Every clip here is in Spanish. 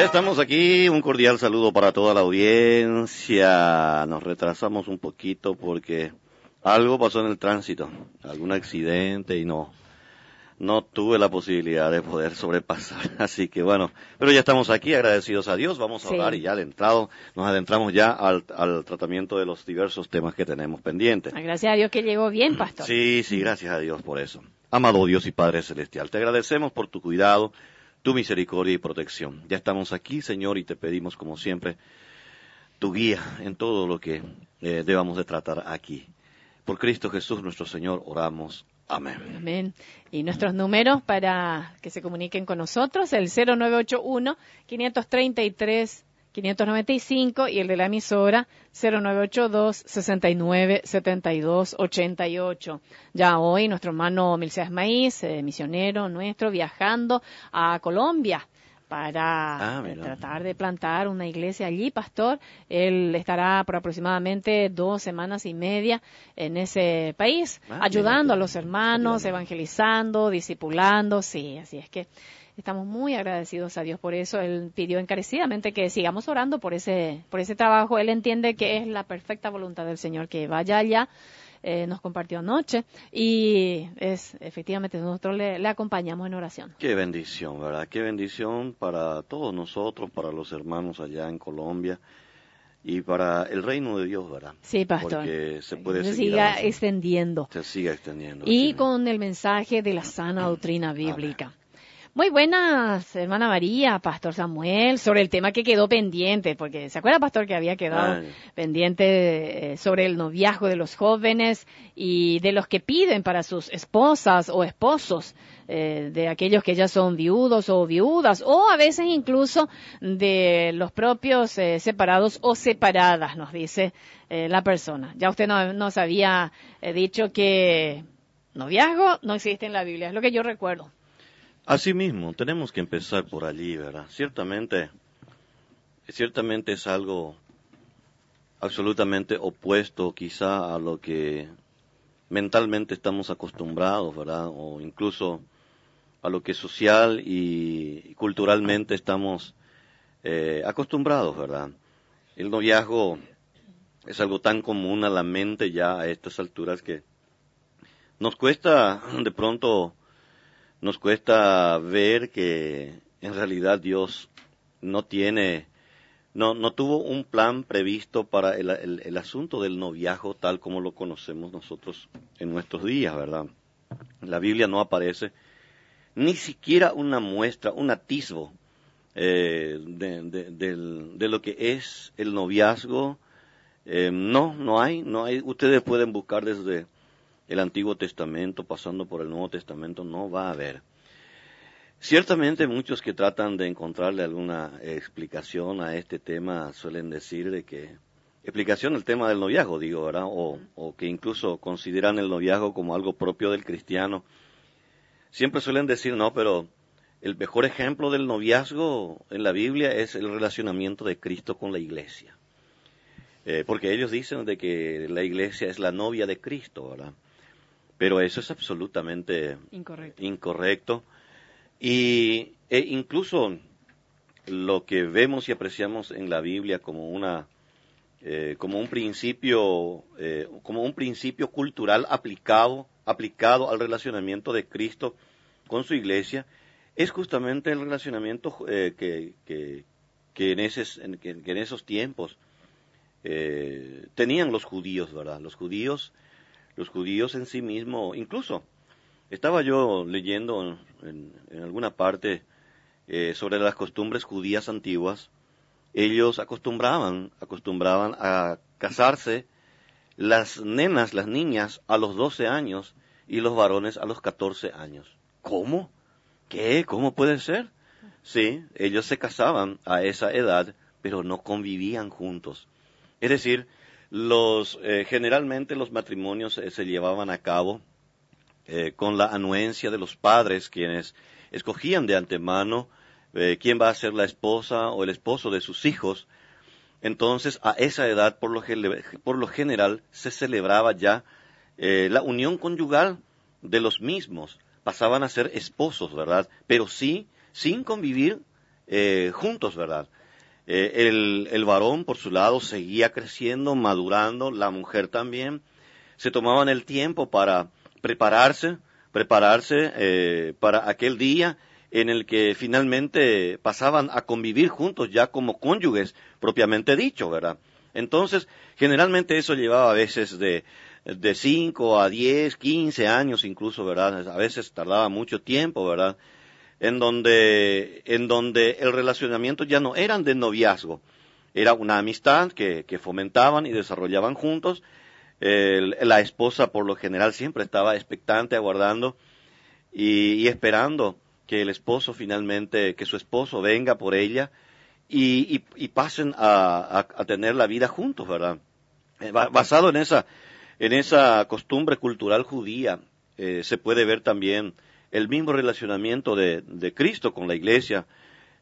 Ya estamos aquí, un cordial saludo para toda la audiencia. Nos retrasamos un poquito porque algo pasó en el tránsito, algún accidente y no, no tuve la posibilidad de poder sobrepasar. Así que bueno, pero ya estamos aquí agradecidos a Dios. Vamos a hablar y ya adentrado, nos adentramos ya al, al, tratamiento de los diversos temas que tenemos pendientes. Gracias a Dios que llegó bien, pastor. Sí, sí, gracias a Dios por eso. Amado Dios y Padre Celestial, te agradecemos por tu cuidado tu misericordia y protección. Ya estamos aquí, Señor, y te pedimos, como siempre, tu guía en todo lo que eh, debamos de tratar aquí. Por Cristo Jesús, nuestro Señor, oramos. Amén. Amén. Y nuestros números para que se comuniquen con nosotros, el 0981 533 595 y el de la emisora 0982 69 72 88. Ya hoy nuestro hermano Milceas Maíz, eh, misionero nuestro, viajando a Colombia para ah, tratar de plantar una iglesia allí, pastor. Él estará por aproximadamente dos semanas y media en ese país, ah, ayudando a los hermanos, evangelizando, discipulando, sí, así es que Estamos muy agradecidos a Dios por eso. Él pidió encarecidamente que sigamos orando por ese, por ese trabajo. Él entiende que es la perfecta voluntad del Señor que vaya allá. Eh, nos compartió anoche y es efectivamente nosotros le, le, acompañamos en oración. Qué bendición, ¿verdad? Qué bendición para todos nosotros, para los hermanos allá en Colombia y para el reino de Dios, ¿verdad? Sí, pastor. Porque se puede se siga extendiendo. Se siga extendiendo. Y con el mensaje de la sana doctrina bíblica. Muy buenas, hermana María, Pastor Samuel, sobre el tema que quedó pendiente, porque ¿se acuerda, Pastor, que había quedado pendiente eh, sobre el noviazgo de los jóvenes y de los que piden para sus esposas o esposos, eh, de aquellos que ya son viudos o viudas, o a veces incluso de los propios eh, separados o separadas, nos dice la persona. Ya usted nos había dicho que noviazgo no existe en la Biblia, es lo que yo recuerdo. Asimismo, tenemos que empezar por allí, ¿verdad? Ciertamente, ciertamente es algo absolutamente opuesto quizá a lo que mentalmente estamos acostumbrados, ¿verdad? O incluso a lo que social y culturalmente estamos eh, acostumbrados, ¿verdad? El noviazgo es algo tan común a la mente ya a estas alturas que nos cuesta de pronto nos cuesta ver que en realidad Dios no tiene, no, no tuvo un plan previsto para el, el, asunto del noviazgo tal como lo conocemos nosotros en nuestros días, ¿verdad? La Biblia no aparece ni siquiera una muestra, un atisbo eh, de, de, lo que es el noviazgo. Eh, no, no hay, no hay. Ustedes pueden buscar desde el Antiguo Testamento, pasando por el Nuevo Testamento, no va a haber. Ciertamente muchos que tratan de encontrarle alguna explicación a este tema suelen decir de que explicación al tema del noviazgo, digo, ¿verdad? O, o, que incluso consideran el noviazgo como algo propio del cristiano. Siempre suelen decir, no, pero el mejor ejemplo del noviazgo en la Biblia es el relacionamiento de Cristo con la iglesia. Eh, porque ellos dicen de que la iglesia es la novia de Cristo, ¿verdad? Pero eso es absolutamente incorrecto. Y e incluso lo que vemos y apreciamos en la Biblia como una eh, como un principio eh, como un principio cultural aplicado aplicado al relacionamiento de Cristo con su iglesia es justamente el relacionamiento eh, que, que, que, en ese, que, en esos tiempos tenían los judíos verdad los judíos los judíos en sí mismos, incluso estaba yo leyendo en, alguna parte eh, sobre las costumbres judías antiguas, ellos acostumbraban, acostumbraban a casarse las nenas, las niñas, a los 12 años y los varones a los 14 años. ¿Cómo? ¿Qué? ¿Cómo puede ser? Sí, ellos se casaban a esa edad, pero no convivían juntos. Es decir, los, eh, generalmente los matrimonios eh, se llevaban a cabo eh, con la anuencia de los padres, quienes escogían de antemano quién va a ser la esposa o el esposo de sus hijos. Entonces, a esa edad, por lo, por lo general, se celebraba ya la unión conyugal de los mismos. Pasaban a ser esposos, ¿verdad? Pero sí, sin convivir juntos, ¿verdad? Eh, el, el varón, por su lado, seguía creciendo, madurando, la mujer también. Se tomaban el tiempo para prepararse, prepararse eh, para aquel día en el que finalmente pasaban a convivir juntos ya como cónyuges propiamente dicho, ¿verdad? Entonces, generalmente eso llevaba a veces de, de 5 a 10, 15 años incluso, ¿verdad? A veces tardaba mucho tiempo, ¿verdad? En donde, en donde el relacionamiento ya no eran de noviazgo, era una amistad que, que fomentaban y desarrollaban juntos. la esposa por lo general siempre estaba expectante, aguardando y, esperando que el esposo finalmente, que su esposo venga por ella y, pasen a, tener la vida juntos, ¿verdad? Eh, basado en esa, en esa costumbre cultural judía, eh, se puede ver también el mismo relacionamiento de, Cristo con la iglesia.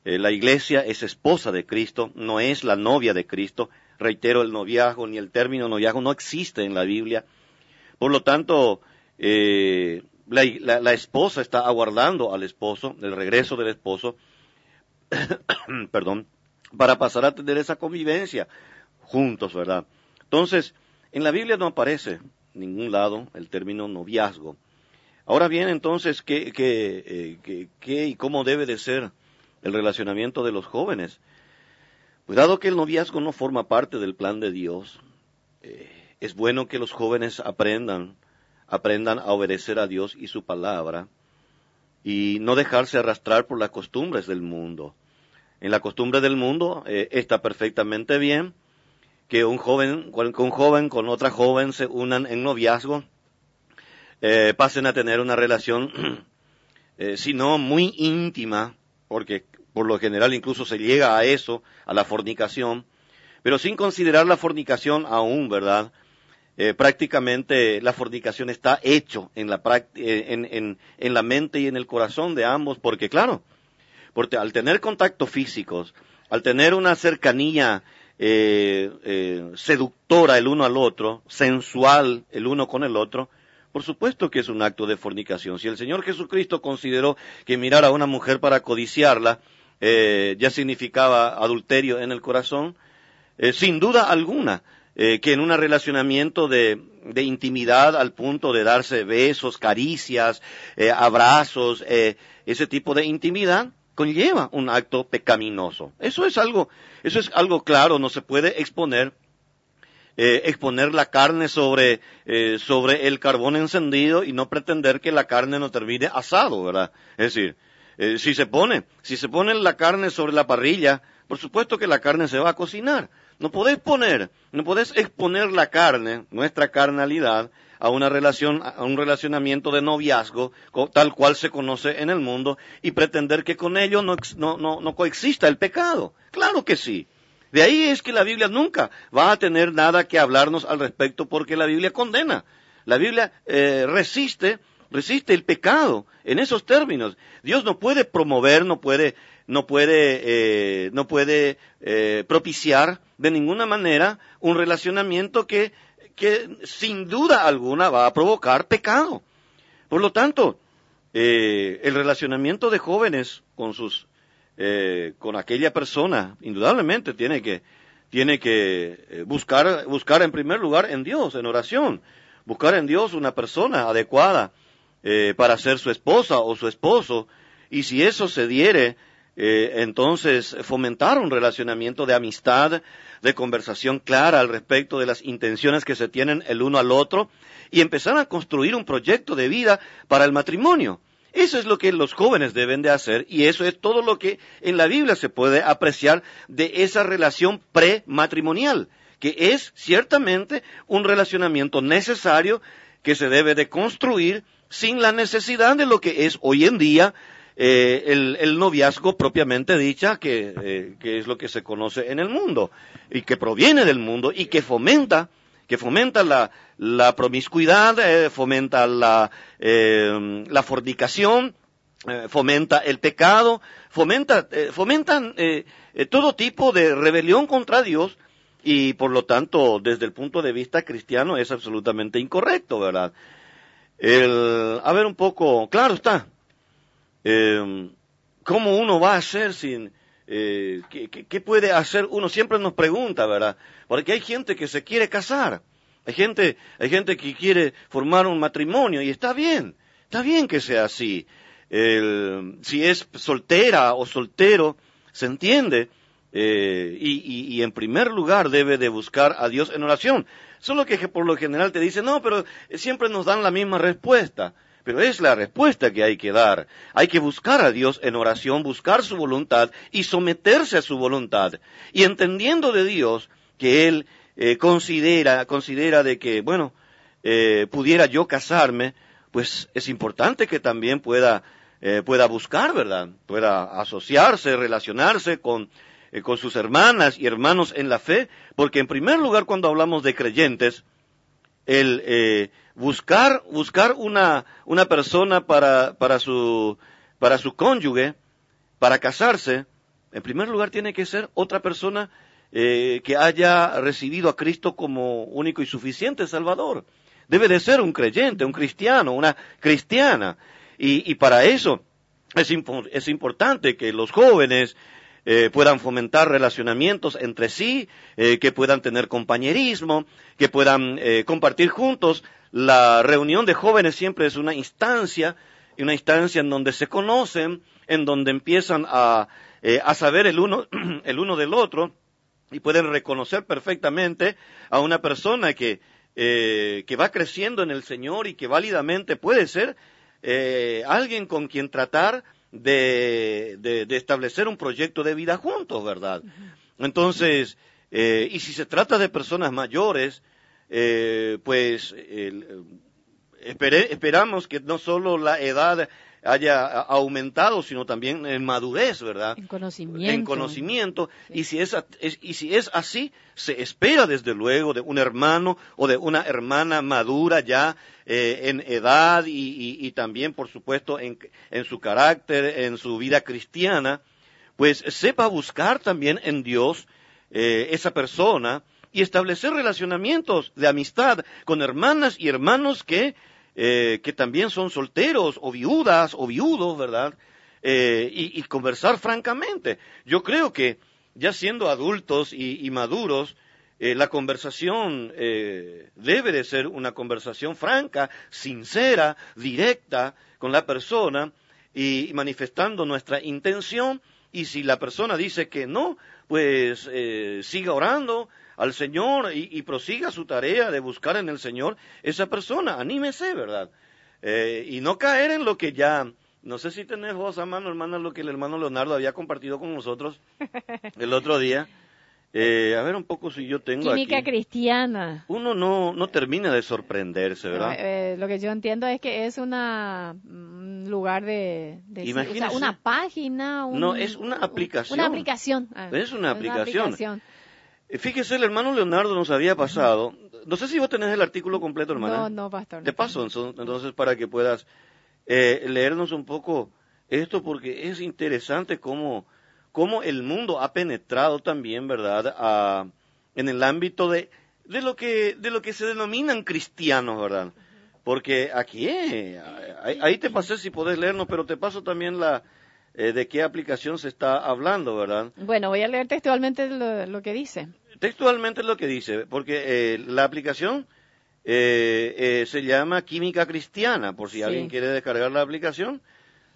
Eh, la iglesia es esposa de Cristo, no es la novia de Cristo. Reitero, el noviazgo ni el término noviazgo no existe en la Biblia. Por lo tanto, la, esposa está aguardando al esposo, el regreso del esposo, perdón, para pasar a tener esa convivencia juntos, ¿verdad? Entonces, en la Biblia no aparece en ningún lado el término noviazgo. Ahora bien, entonces, ¿qué, qué, eh, qué, y cómo debe de ser el relacionamiento de los jóvenes? Pues dado que el noviazgo no forma parte del plan de Dios, eh, es bueno que los jóvenes aprendan aprendan a obedecer a Dios y su palabra y no dejarse arrastrar por las costumbres del mundo. En la costumbre del mundo eh, está perfectamente bien que un joven, con un joven con otra joven se unan en noviazgo, eh, pasen a tener una relación, eh, si no muy íntima, porque por lo general incluso se llega a eso, a la fornicación, pero sin considerar la fornicación aún, ¿verdad? Eh, prácticamente la fornicación está hecho en la, eh, en, en, la mente y en el corazón de ambos, porque claro, porque al tener contactos físicos, al tener una cercanía seductora el uno al otro, sensual el uno con el otro, por supuesto que es un acto de fornicación. Si el Señor Jesucristo consideró que mirar a una mujer para codiciarla ya significaba adulterio en el corazón, sin duda alguna, eh, que en un relacionamiento de, intimidad al punto de darse besos, caricias, eh, abrazos, eh, ese tipo de intimidad conlleva un acto pecaminoso. Eso es algo, eso es algo claro, no se puede exponer exponer la carne sobre, sobre el carbón encendido y no pretender que la carne no termine asado, ¿verdad? Es decir, si se pone, si se pone la carne sobre la parrilla, por supuesto que la carne se va a cocinar, no podés poner, no podés exponer la carne, nuestra carnalidad, a una relación, a un relacionamiento de noviazgo, tal cual se conoce en el mundo, y pretender que con ello no, no, no, coexista el pecado. Claro que sí. De ahí es que la Biblia nunca va a tener nada que hablarnos al respecto porque la Biblia condena. La Biblia eh, resiste, resiste el pecado en esos términos. Dios no puede promover, no puede no puede, eh, no puede eh, propiciar de ninguna manera un relacionamiento que, que sin duda alguna va a provocar pecado. Por lo tanto, eh, el relacionamiento de jóvenes con sus, con aquella persona, indudablemente tiene que, tiene que buscar, buscar en primer lugar en Dios, en oración, buscar en Dios una persona adecuada para ser su esposa o su esposo, y si eso se diere eh, entonces fomentar un relacionamiento de amistad, de conversación clara al respecto de las intenciones que se tienen el uno al otro y empezar a construir un proyecto de vida para el matrimonio. Eso es lo que los jóvenes deben de hacer y eso es todo lo que en la Biblia se puede apreciar de esa relación prematrimonial, que es ciertamente un relacionamiento necesario que se debe de construir sin la necesidad de lo que es hoy en día eh, el, noviazgo propiamente dicha, eh, que, es lo que se conoce en el mundo, y que proviene del mundo, y que fomenta, que fomenta la, la promiscuidad, eh, fomenta la, la fornicación, fomenta el pecado, fomenta, fomentan todo tipo de rebelión contra Dios, y por lo tanto, desde el punto de vista cristiano, es absolutamente incorrecto, ¿verdad? El, a ver un poco, claro está, eh, ¿cómo uno va a hacer sin, eh, ¿qué, puede hacer uno? Siempre nos pregunta, ¿verdad? Porque hay gente que se quiere casar, hay gente, hay gente que quiere formar un matrimonio y está bien, está bien que sea así. si es soltera o soltero, se entiende, eh, y, y, en primer lugar debe de buscar a Dios en oración. Solo que por lo general te dicen, no, pero siempre nos dan la misma respuesta. Pero es la respuesta que hay que dar. Hay que buscar a Dios en oración, buscar su voluntad y someterse a su voluntad. Y entendiendo de Dios que Él eh, considera, considera de que, bueno, eh, pudiera yo casarme, pues es importante que también pueda, eh, pueda buscar, ¿verdad? Pueda asociarse, relacionarse con, con sus hermanas y hermanos en la fe, porque en primer lugar cuando hablamos de creyentes, el buscar, buscar una, una persona para, para, su, para su cónyuge, para casarse, en primer lugar tiene que ser otra persona eh, que haya recibido a Cristo como único y suficiente Salvador. Debe de ser un creyente, un cristiano, una cristiana. Y, y para eso es, es importante que los jóvenes eh, puedan fomentar relacionamientos entre sí, eh, que puedan tener compañerismo, que puedan compartir juntos. La reunión de jóvenes siempre es una instancia, una instancia en donde se conocen, en donde empiezan a, a saber el uno, el uno del otro y pueden reconocer perfectamente a una persona que, que va creciendo en el Señor y que válidamente puede ser alguien con quien tratar de, de, establecer un proyecto de vida juntos, ¿verdad? Entonces, eh, y si se trata de personas mayores, eh, pues esperamos que no solo la edad haya aumentado, sino también en madurez, ¿verdad? En conocimiento. En conocimiento. Y, si es, y si es así, se espera desde luego de un hermano o de una hermana madura ya eh, en edad y, también, por supuesto, en, su carácter, en su vida cristiana, pues sepa buscar también en Dios eh, esa persona y establecer relacionamientos de amistad con hermanas y hermanos que eh, que también son solteros o viudas o viudos, ¿verdad? Eh, y, conversar francamente. Yo creo que ya siendo adultos y, maduros, eh, la conversación debe de ser una conversación franca, sincera, directa con la persona y manifestando nuestra intención. Y si la persona dice que no, pues siga orando, al Señor y, prosiga su tarea de buscar en el Señor esa persona. Anímese, ¿verdad? Eh, y no caer en lo que ya, no sé si tenés vos a mano, hermana, lo que el hermano Leonardo había compartido con nosotros el otro día. Eh, a ver un poco si yo tengo Química cristiana. Uno no, no termina de sorprenderse, ¿verdad? Eh, lo que yo entiendo es que es una un lugar de, una página. no, es una aplicación. Una aplicación. Ah, es una aplicación. Fíjese, el hermano Leonardo nos había pasado. No sé si vos tenés el artículo completo, hermana. No, no, pastor. Te paso entonces para que puedas eh, leernos un poco esto, porque es interesante cómo, cómo el mundo ha penetrado también, ¿verdad?, en el ámbito de, de, lo que, de lo que se denominan cristianos, ¿verdad? Porque aquí, eh, ahí, te pasé si podés leernos, pero te paso también la, eh, de qué aplicación se está hablando, ¿verdad? Bueno, voy a leer textualmente lo, que dice. Textualmente lo que dice, porque eh, la aplicación eh, se llama Química Cristiana, por si alguien quiere descargar la aplicación.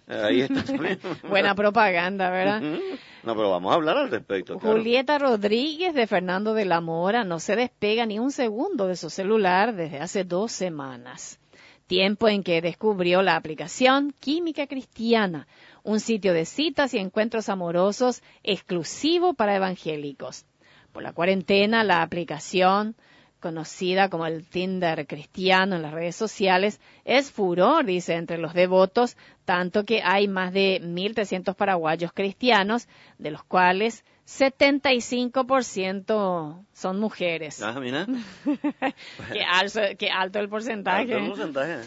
Ahí está. Buena propaganda, ¿verdad? No, pero vamos a hablar al respecto. Julieta Rodríguez de Fernando de la Mora no se despega ni un segundo de su celular desde hace dos semanas. Tiempo en que descubrió la aplicación Química Cristiana, un sitio de citas y encuentros amorosos exclusivo para evangélicos. Por la cuarentena, la aplicación, conocida como el Tinder cristiano en las redes sociales, es furor, dice, entre los devotos, tanto que hay más de 1.300 paraguayos cristianos, de los cuales 75% son mujeres. Ah, mira. qué, alto, qué alto el porcentaje. Alto el porcentaje.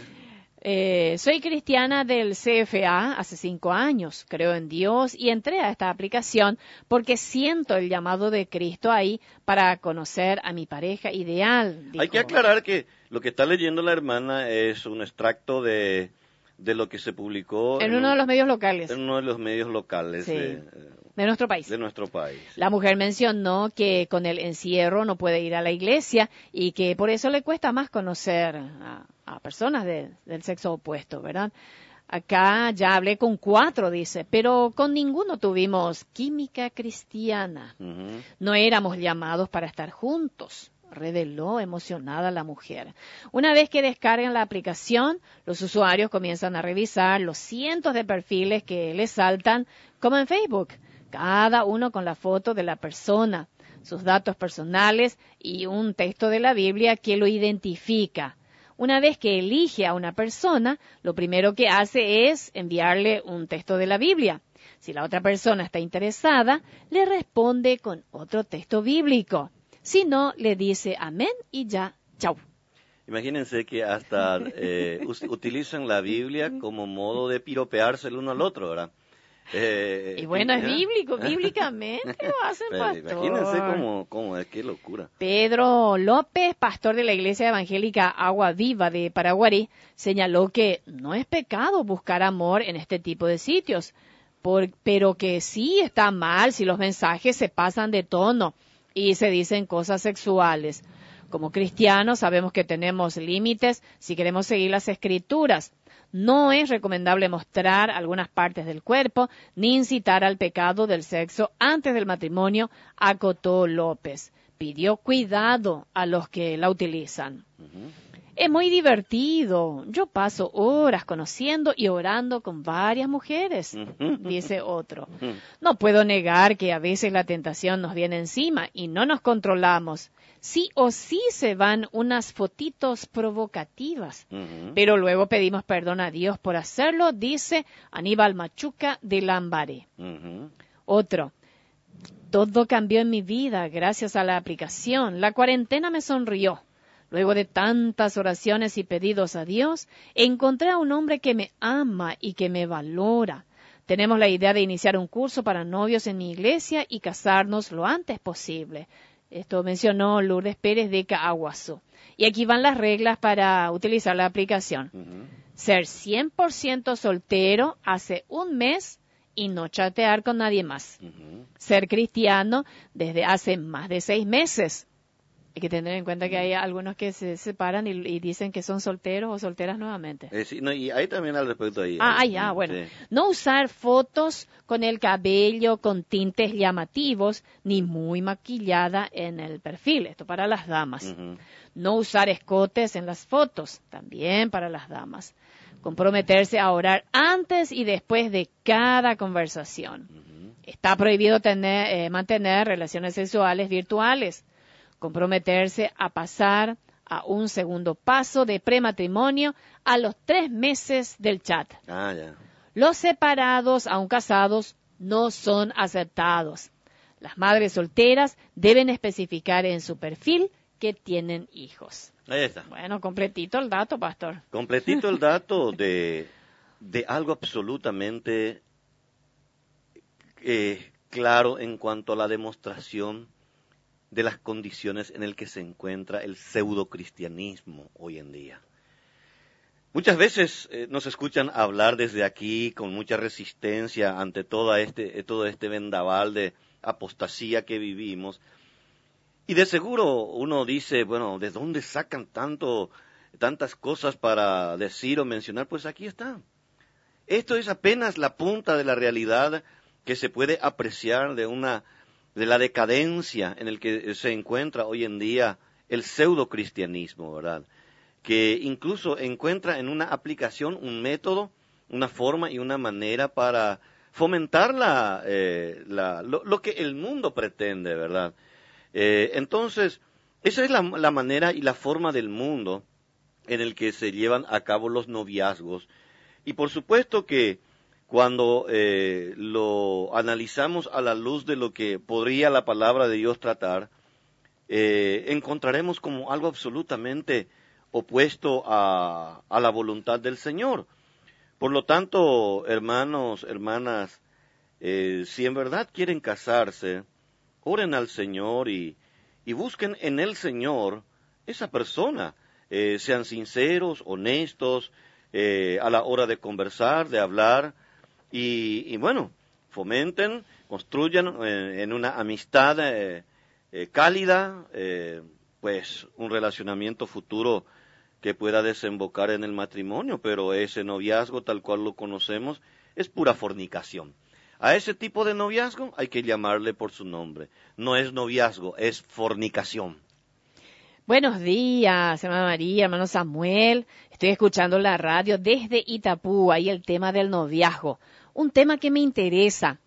Eh, soy cristiana del CFA hace cinco años, creo en Dios y entré a esta aplicación porque siento el llamado de Cristo ahí para conocer a mi pareja ideal. Hay que aclarar que lo que está leyendo la hermana es un extracto de, de lo que se publicó en, uno de los medios locales. En uno de los medios locales de, nuestro país. De nuestro país. La mujer mencionó que con el encierro no puede ir a la iglesia y que por eso le cuesta más conocer a, personas del sexo opuesto, ¿verdad? Acá ya hablé con cuatro, dice, pero con ninguno tuvimos química cristiana. No éramos llamados para estar juntos reveló emocionada la mujer. Una vez que descargan la aplicación, los usuarios comienzan a revisar los cientos de perfiles que les saltan, como en Facebook, cada uno con la foto de la persona, sus datos personales y un texto de la Biblia que lo identifica. Una vez que elige a una persona, lo primero que hace es enviarle un texto de la Biblia. Si la otra persona está interesada, le responde con otro texto bíblico. Si no, le dice amén y ya, chau. Imagínense que hasta eh, utilizan la Biblia como modo de piropearse el uno al otro, ¿verdad? Eh, y bueno, es bíblico, bíblicamente lo hacen pastor. Imagínense cómo, cómo es, qué locura. Pedro López, pastor de la Iglesia Evangélica Agua Viva de Paraguarí, señaló que no es pecado buscar amor en este tipo de sitios, pero que sí está mal si los mensajes se pasan de tono y se dicen cosas sexuales. Como cristianos sabemos que tenemos límites si queremos seguir las escrituras. No es recomendable mostrar algunas partes del cuerpo ni incitar al pecado del sexo antes del matrimonio, acotó López. Pidió cuidado a los que la utilizan. Es muy divertido. Yo paso horas conociendo y orando con varias mujeres, dice otro. No puedo negar que a veces la tentación nos viene encima y no nos controlamos. Sí o sí se van unas fotitos provocativas, pero luego pedimos perdón a Dios por hacerlo, dice Aníbal Machuca de Lambaré. Otro. Todo cambió en mi vida gracias a la aplicación. La cuarentena me sonrió. Luego de tantas oraciones y pedidos a Dios, encontré a un hombre que me ama y que me valora. Tenemos la idea de iniciar un curso para novios en mi iglesia y casarnos lo antes posible. Esto mencionó Lourdes Pérez de Caaguazú. Y aquí van las reglas para utilizar la aplicación. Ser 100% soltero hace un mes y no chatear con nadie más. Ser cristiano desde hace más de seis meses. Hay que tener en cuenta que hay algunos que se separan y, dicen que son solteros o solteras nuevamente. Eh, no, y hay también al respecto ahí. Ah, ya, bueno. No usar fotos con el cabello con tintes llamativos ni muy maquillada en el perfil. Esto para las damas. No usar escotes en las fotos. También para las damas. Comprometerse a orar antes y después de cada conversación. Está prohibido tener, eh, mantener relaciones sexuales virtuales comprometerse a pasar a un segundo paso de prematrimonio a los tres meses del chat. Ah, ya. Los separados, aun casados, no son aceptados. Las madres solteras deben especificar en su perfil que tienen hijos. Ahí está. Bueno, completito el dato, pastor. Completito el dato de, de algo absolutamente eh, claro en cuanto a la demostración de las condiciones en las que se encuentra el pseudo cristianismo hoy en día. Muchas veces eh, nos escuchan hablar desde aquí con mucha resistencia ante este, todo este vendaval de apostasía que vivimos. Y de seguro uno dice, bueno, ¿de dónde sacan tanto, tantas cosas para decir o mencionar? Pues aquí está. Esto es apenas la punta de la realidad que se puede apreciar de una de la decadencia en el que se encuentra hoy en día el pseudo cristianismo, ¿verdad? Que incluso encuentra en una aplicación un método, una forma y una manera para fomentar la, eh, lo, que el mundo pretende, ¿verdad? Eh, entonces, esa es la, la manera y la forma del mundo en el que se llevan a cabo los noviazgos. Y por supuesto que cuando eh, lo analizamos a la luz de lo que podría la palabra de Dios tratar, eh, encontraremos como algo absolutamente opuesto a, la voluntad del Señor. Por lo tanto, hermanos, hermanas, eh, si en verdad quieren casarse, oren al Señor y, y busquen en el Señor esa persona. sean sinceros, honestos, a la hora de conversar, de hablar, y, bueno, fomenten, construyan eh, en una amistad eh, cálida, pues un relacionamiento futuro que pueda desembocar en el matrimonio, pero ese noviazgo tal cual lo conocemos es pura fornicación. A ese tipo de noviazgo hay que llamarle por su nombre. No es noviazgo, es fornicación. Buenos días, hermana María, hermano Samuel. Estoy escuchando la radio desde Itapú, ahí el tema del noviazgo. Un tema que me interesa.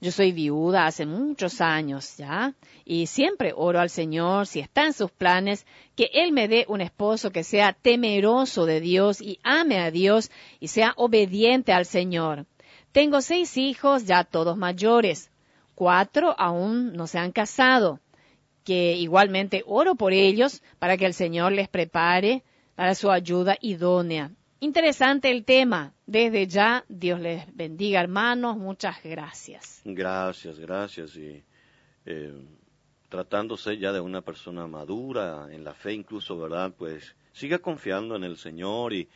Yo soy viuda hace muchos años, ¿ya? Y siempre oro al Señor, si está en sus planes, que Él me dé un esposo que sea temeroso de Dios y ame a Dios y sea obediente al Señor. Tengo seis hijos, ya todos mayores. Cuatro aún no se han casado, que igualmente oro por ellos para que el Señor les prepare para su ayuda idónea. Interesante el tema. Desde ya, Dios les bendiga, hermanos. Muchas gracias. Gracias, gracias. Y eh, tratándose ya de una persona madura en la fe, incluso, ¿verdad? Pues siga confiando en el Señor y,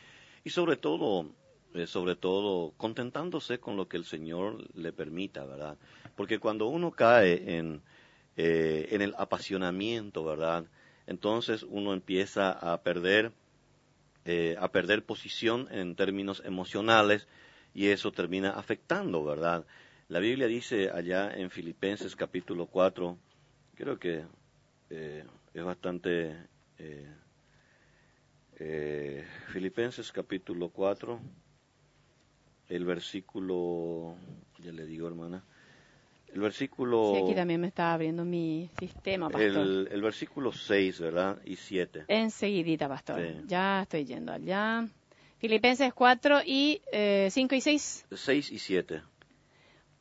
y sobre todo eh, sobre todo contentándose con lo que el Señor le permita, ¿verdad? Porque cuando uno cae en, eh, en el apasionamiento, ¿verdad? Entonces uno empieza a perder, eh, a perder posición en términos emocionales y eso termina afectando, ¿verdad? La Biblia dice allá en Filipenses capítulo 4, creo que es bastante... Filipenses capítulo 4, el versículo, ya le digo hermana, el versículo... Sí, aquí también me está abriendo mi sistema, pastor. El, versículo 6, ¿verdad? Y 7. Enseguidita, pastor. Ya estoy yendo allá. Filipenses 4 y 5 eh, y 6. 6 y 7.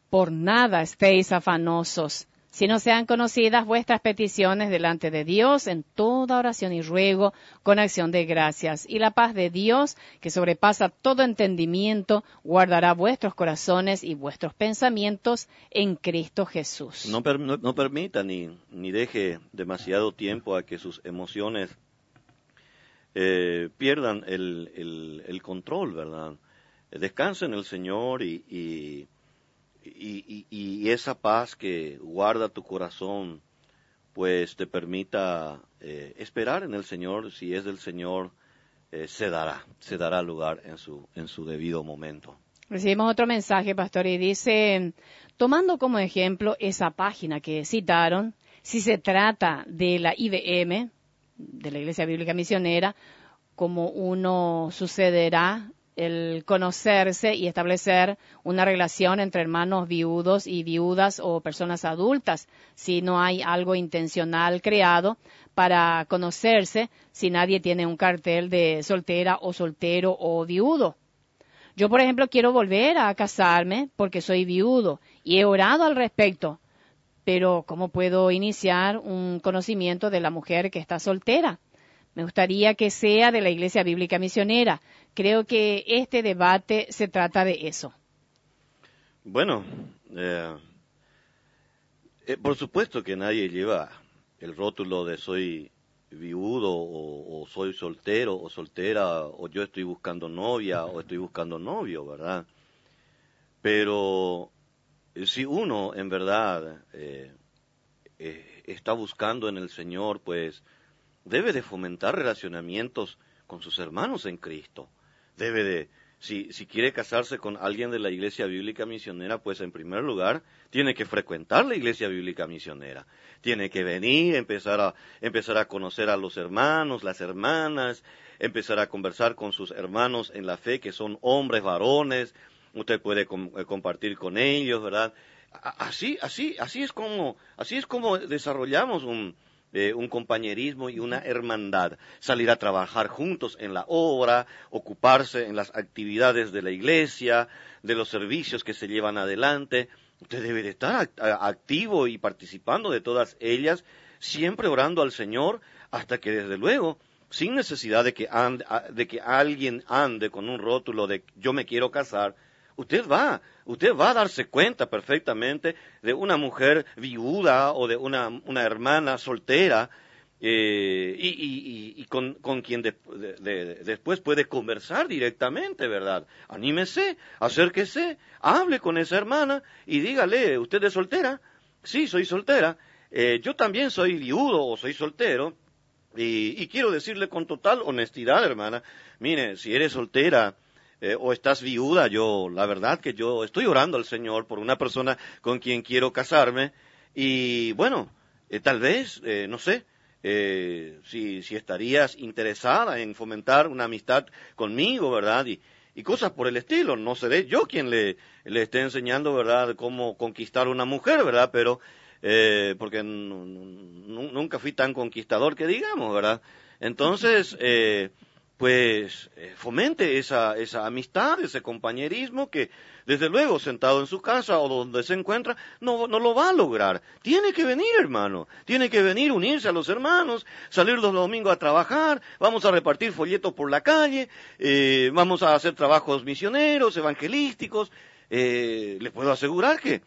Por nada estéis afanosos, si no sean conocidas vuestras peticiones delante de Dios en toda oración y ruego con acción de gracias. Y la paz de Dios, que sobrepasa todo entendimiento, guardará vuestros corazones y vuestros pensamientos en Cristo Jesús. No, permita ni, deje demasiado tiempo a que sus emociones eh, pierdan el, control, ¿verdad? Descansa en el Señor y, esa paz que guarda tu corazón, pues te permita eh, esperar en el Señor, si es del Señor, eh, se dará, se dará lugar en su, en su debido momento. Recibimos otro mensaje, pastor, y dice, tomando como ejemplo esa página que citaron, si se trata de la IBM, de la Iglesia Bíblica Misionera, como uno sucederá el conocerse y establecer una relación entre hermanos viudos y viudas o personas adultas, si no hay algo intencional creado para conocerse, si nadie tiene un cartel de soltera o soltero o viudo. Yo, por ejemplo, quiero volver a casarme porque soy viudo y he orado al respecto, pero ¿cómo puedo iniciar un conocimiento de la mujer que está soltera? Me gustaría que sea de la Iglesia Bíblica Misionera. Creo que este debate se trata de eso. Bueno, eh, eh, por supuesto que nadie lleva el rótulo de soy viudo o, soy soltero o soltera o yo estoy buscando novia o estoy buscando novio, ¿verdad? Pero eh, si uno en verdad está buscando en el Señor, pues debe de fomentar relacionamientos con sus hermanos en Cristo. Debe de, si, si quiere casarse con alguien de la iglesia bíblica misionera, pues en primer lugar tiene que frecuentar la iglesia bíblica misionera. Tiene que venir, empezar a, empezar a conocer a los hermanos, las hermanas, empezar a conversar con sus hermanos en la fe, que son hombres, varones. Usted puede eh, compartir con ellos, ¿verdad? Así, así, así es como, así es como desarrollamos un, un compañerismo y una hermandad, salir a trabajar juntos en la obra, ocuparse en las actividades de la iglesia, de los servicios que se llevan adelante. Usted debe de estar activo y participando de todas ellas, siempre orando al Señor, hasta que desde luego, sin necesidad de que, de que alguien ande con un rótulo de yo me quiero casar, usted va, usted va a darse cuenta perfectamente de una mujer viuda o de una, hermana soltera eh, y, con, quien después puede conversar directamente, ¿verdad? Anímese, acérquese, hable con esa hermana y dígale, ¿usted es soltera? Sí, soy soltera. Eh, yo también soy viudo o soy soltero. Y, quiero decirle con total honestidad, hermana, mire, si eres soltera, eh, o estás viuda, yo, la verdad que yo estoy orando al Señor por una persona con quien quiero casarme y bueno, tal vez, no sé, eh, si, si, estarías interesada en fomentar una amistad conmigo, ¿verdad? Y, y cosas por el estilo. No seré yo quien le, le esté enseñando, ¿verdad?, cómo conquistar una mujer, ¿verdad? Pero, eh, porque nunca fui tan conquistador que digamos, ¿verdad? Entonces, eh, pues eh, fomente esa, esa amistad, ese compañerismo que desde luego sentado en su casa o donde se encuentra no, no lo va a lograr. Tiene que venir hermano, tiene que venir, unirse a los hermanos, salir los domingos a trabajar, vamos a repartir folletos por la calle, eh, vamos a hacer trabajos misioneros, evangelísticos. Eh, le puedo asegurar que,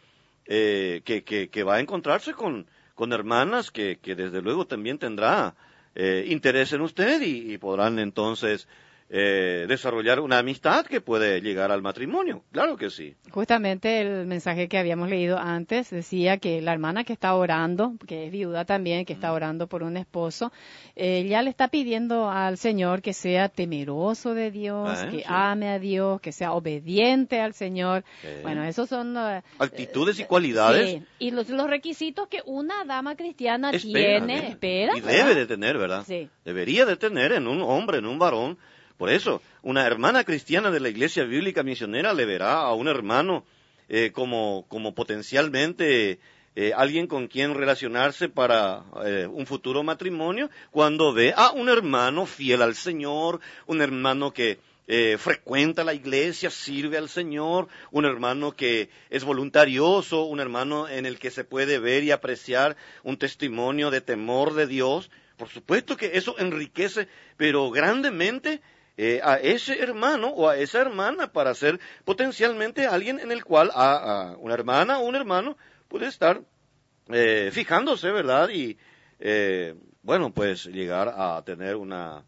eh, que, que, que, va a encontrarse con, con hermanas que, que desde luego también tendrá eh, interés en usted y, podrán entonces eh, desarrollar una amistad que puede llegar al matrimonio. Claro que sí. Justamente el mensaje que habíamos leído antes decía que la hermana que está orando, que es viuda también, que está orando por un esposo, eh, ya le está pidiendo al Señor que sea temeroso de Dios, ah, que ame a Dios, que sea obediente al Señor. Bueno, esos son... Eh, Actitudes y cualidades. Y los, requisitos que una dama cristiana tiene, espera. Y debe de tener, ¿verdad? Debería de tener en un hombre, en un varón, por eso, una hermana cristiana de la Iglesia Bíblica Misionera le verá a un hermano eh, como, como, potencialmente eh, alguien con quien relacionarse para eh, un futuro matrimonio cuando ve a un hermano fiel al Señor, un hermano que frecuenta la iglesia, sirve al Señor, un hermano que es voluntarioso, un hermano en el que se puede ver y apreciar un testimonio de temor de Dios. Por supuesto que eso enriquece, pero grandemente eh, a ese hermano o a esa hermana para ser potencialmente alguien en el cual a, una hermana o un hermano puede estar eh, fijándose, ¿verdad? Y eh, bueno, pues llegar a tener una,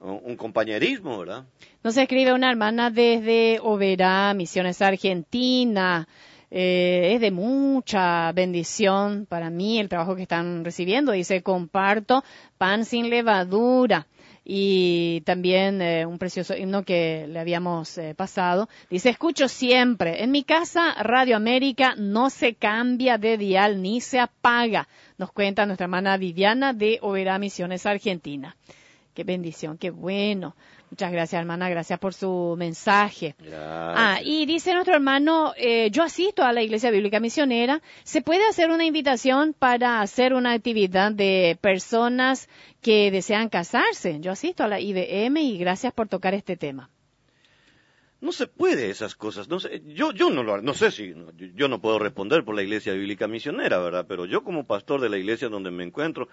un compañerismo, ¿verdad? Nos escribe una hermana desde Oberá, Misiones Argentina. es de mucha bendición para mí el trabajo que están recibiendo. Dice, comparto pan sin levadura y también eh, un precioso himno que le habíamos eh, pasado. Dice, escucho siempre, en mi casa Radio América no se cambia de dial ni se apaga, nos cuenta nuestra hermana Viviana de Oberá Misiones Argentina. Qué bendición, qué bueno. Muchas gracias, hermana. Gracias por su mensaje. Ah, y dice nuestro hermano, eh, yo asisto a la Iglesia Bíblica Misionera. ¿Se puede hacer una invitación para hacer una actividad de personas que desean casarse? Yo asisto a la IBM y gracias por tocar este tema. No se puede esas cosas. No sé, yo, yo no lo, no sé si, yo no puedo responder por la Iglesia Bíblica Misionera, ¿verdad? Pero yo como pastor de la iglesia donde me encuentro,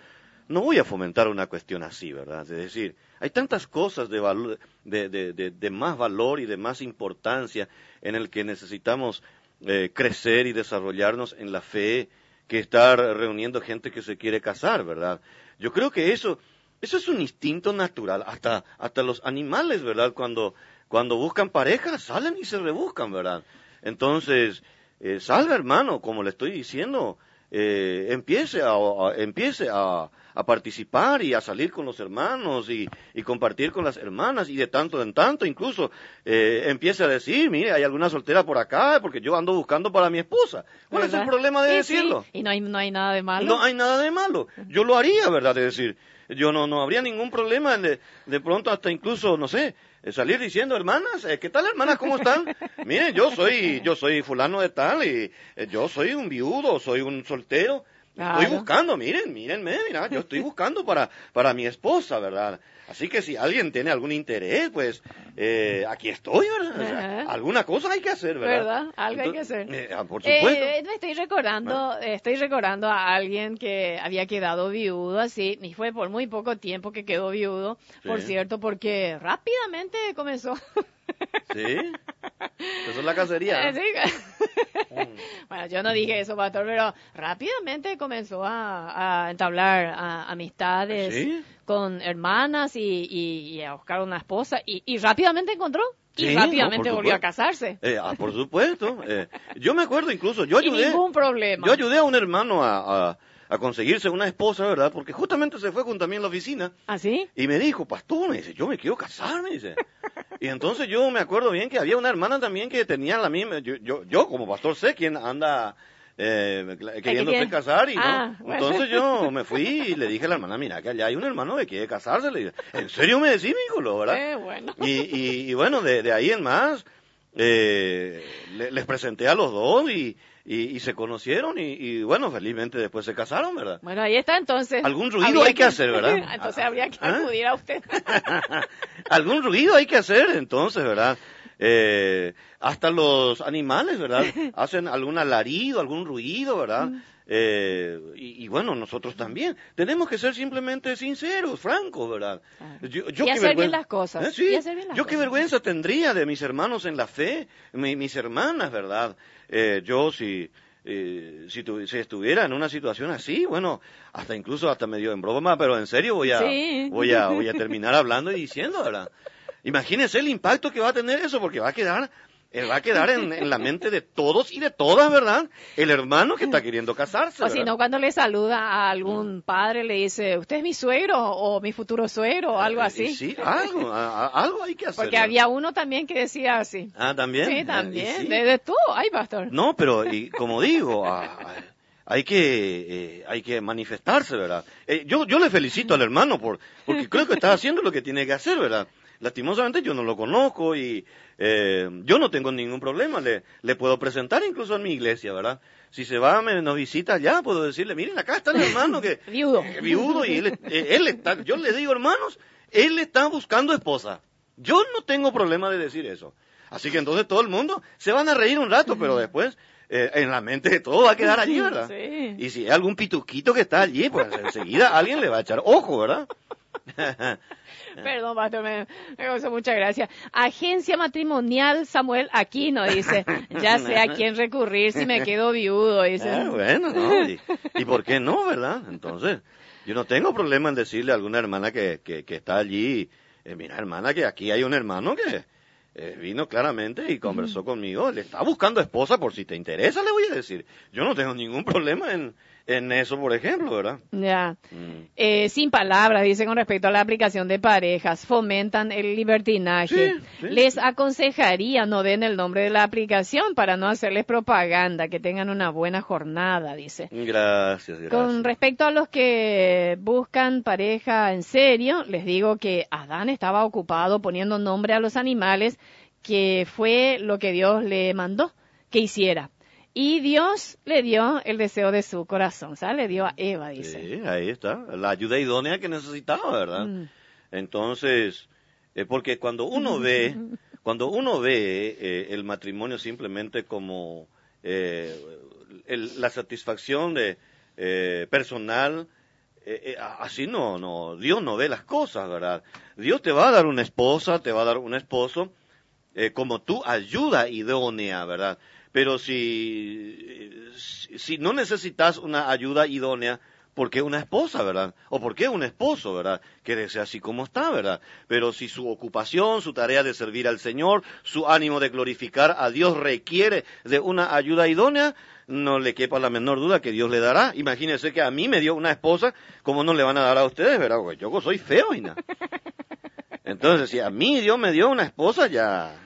no voy a fomentar una cuestión así, ¿verdad? Es decir, hay tantas cosas de, de, más valor y de más importancia en el que necesitamos eh, crecer y desarrollarnos en la fe que estar reuniendo gente que se quiere casar, ¿verdad? Yo creo que eso, eso es un instinto natural, hasta, hasta los animales, ¿verdad? Cuando, cuando buscan pareja, salen y se rebuscan, ¿verdad? Entonces, eh, salga hermano, como le estoy diciendo, eh, empiece a, empiece a, participar y a salir con los hermanos y, compartir con las hermanas y de tanto en tanto incluso eh, empiece a decir, mire, hay alguna soltera por acá porque yo ando buscando para mi esposa. ¿Cuál es el problema de decirlo? Y no hay, no hay nada de malo. No hay nada de malo. Yo lo haría, ¿verdad? De decir, yo no, no habría ningún problema de, de pronto hasta incluso, no sé, salir diciendo, hermanas, eh, ¿qué tal hermanas? ¿Cómo están? Miren, yo soy, yo soy fulano de tal y eh, yo soy un viudo, soy un soltero. Estoy buscando, miren, mírenme, mira, yo estoy buscando para, para mi esposa, ¿verdad? Así que si alguien tiene algún interés, pues eh, aquí estoy, ¿verdad? alguna cosa hay que hacer, ¿verdad? ¿Verdad? Algo hay que hacer. Eh, ah, por supuesto. Eh, estoy recordando, estoy recordando a alguien que había quedado viudo, así, y fue por muy poco tiempo que quedó viudo, por cierto, porque rápidamente comenzó. ¿Sí? Eso es la cacería. Eh, sí. bueno, yo no dije eso, pastor, pero rápidamente comenzó a, a entablar a- amistades ¿Sí? con hermanas y, y- y a buscar una esposa y, y rápidamente encontró y Sí, rápidamente volvió a casarse. Eh, ah, por supuesto. eh, yo me acuerdo incluso, yo Y ayudé, ningún problema. yo ayudé a un hermano a, a, a conseguirse una esposa, ¿verdad? Porque justamente se fue mí en la oficina ¿Así? y me dijo, pastor, me dice, yo me quiero casar, me dice. Y entonces yo me acuerdo bien que había una hermana también que tenía la misma, yo, yo, yo como pastor sé quién anda eh, queriéndose casar y no. Ah, bueno. Entonces yo me fui y le dije a la hermana, mira, que allá hay un hermano que quiere casarse. Le dije, ¿en serio me decís, mi hijo, verdad? Eh, bueno. Y, y, y bueno, de, de ahí en más, eh, le- les presenté a los dos y, y, y se conocieron y, y bueno, felizmente después se casaron, ¿verdad? Bueno, ahí está entonces. Algún ruido hay que hacer, ¿verdad? entonces habría que ¿Ah? acudir a usted. Algún ruido hay que hacer entonces, ¿verdad? Eh, hasta los animales, ¿verdad? Hacen algún alarido, algún ruido, ¿verdad? Eh, y, y bueno, nosotros también. Tenemos que ser simplemente sinceros, francos, ¿verdad? Claro. Yo, Y hacer bien vergüenza- las cosas, ¿Eh? Sí. y hacer bien las yo qué vergüenza tendría de mis hermanos en la fe, mi- mis hermanas, ¿verdad? Eh, yo si... eh, si, tu- si estuviera en una situación así, bueno, hasta incluso hasta medio en broma, pero en serio voy a, Sí. voy a, voy a terminar hablando y diciendo, ¿verdad? Imagínense el impacto que va a tener eso, porque va a quedar, eh, va a quedar en, en la mente de todos y de todas, ¿verdad? El hermano que está queriendo casarse. O si no, cuando le saluda a algún padre, le dice, ¿usted es mi suegro o mi futuro suegro o algo Eh, así? Sí, algo, a- algo hay que hacer. Porque había uno también que decía así. Ah, también. Sí, y también. sí. De, de todo. Ay, pastor. No, pero y como digo, hay que eh, hay que manifestarse, ¿verdad? Eh, yo yo le felicito al hermano por porque creo que está haciendo lo que tiene que hacer, ¿verdad? Lastimosamente yo no lo conozco y eh, yo no tengo ningún problema, le le puedo presentar incluso en mi iglesia, ¿verdad? Si se va, me nos visita allá, puedo decirle, miren, acá está el hermano que Viudo. eh, viudo y él, eh, él está, yo le digo, hermanos, él está buscando esposa. Yo no tengo problema de decir eso. Así que entonces todo el mundo se van a reír un rato, pero después eh, en la mente de todo va a quedar allí, ¿verdad? Sí. Y si hay algún pituquito que está allí, pues enseguida alguien le va a echar ojo, ¿verdad? Perdón, pastor, me, me causó mucha gracia. Agencia matrimonial Samuel Aquino dice, ya sé a quién recurrir si me quedo viudo, dice. Ah, bueno, ¿no? Y, y por qué no, verdad? Entonces, yo no tengo problema en decirle a alguna hermana que, que, que está allí, eh, mira hermana, que aquí hay un hermano que eh, vino claramente y conversó conmigo, le está buscando esposa por si te interesa, le voy a decir. Yo no tengo ningún problema en, en eso, por ejemplo, ¿verdad? Ya. Mm. Eh, sin palabras, dice con respecto a la aplicación de parejas, fomentan el libertinaje. Sí, sí. Les aconsejaría no den el nombre de la aplicación para no hacerles propaganda, que tengan una buena jornada, dice. Gracias, gracias. Con respecto a los que buscan pareja en serio, les digo que Adán estaba ocupado poniendo nombre a los animales, que fue lo que Dios le mandó que hiciera. Y Dios le dio el deseo de su corazón, o sea, le dio a Eva, dice. Sí, ahí está, la ayuda idónea que necesitaba, ¿verdad? Mm. Entonces, eh, porque cuando uno ve, cuando uno ve eh, el matrimonio simplemente como eh, el- la satisfacción de eh, personal, eh, así no, no, Dios no ve las cosas, ¿verdad? Dios te va a dar una esposa, te va a dar un esposo, eh, como tu ayuda idónea, ¿verdad? Pero si, si, si no necesitas una ayuda idónea, ¿por qué una esposa, verdad? O ¿por qué un esposo, verdad? Que sea así como está, ¿verdad? Pero si su ocupación, su tarea de servir al Señor, su ánimo de glorificar a Dios requiere de una ayuda idónea, no le quepa la menor duda que Dios le dará. Imagínense que a mí me dio una esposa, ¿cómo no le van a dar a ustedes, verdad? Porque yo soy feo y nada. Entonces, si a mí Dios me dio una esposa, ya,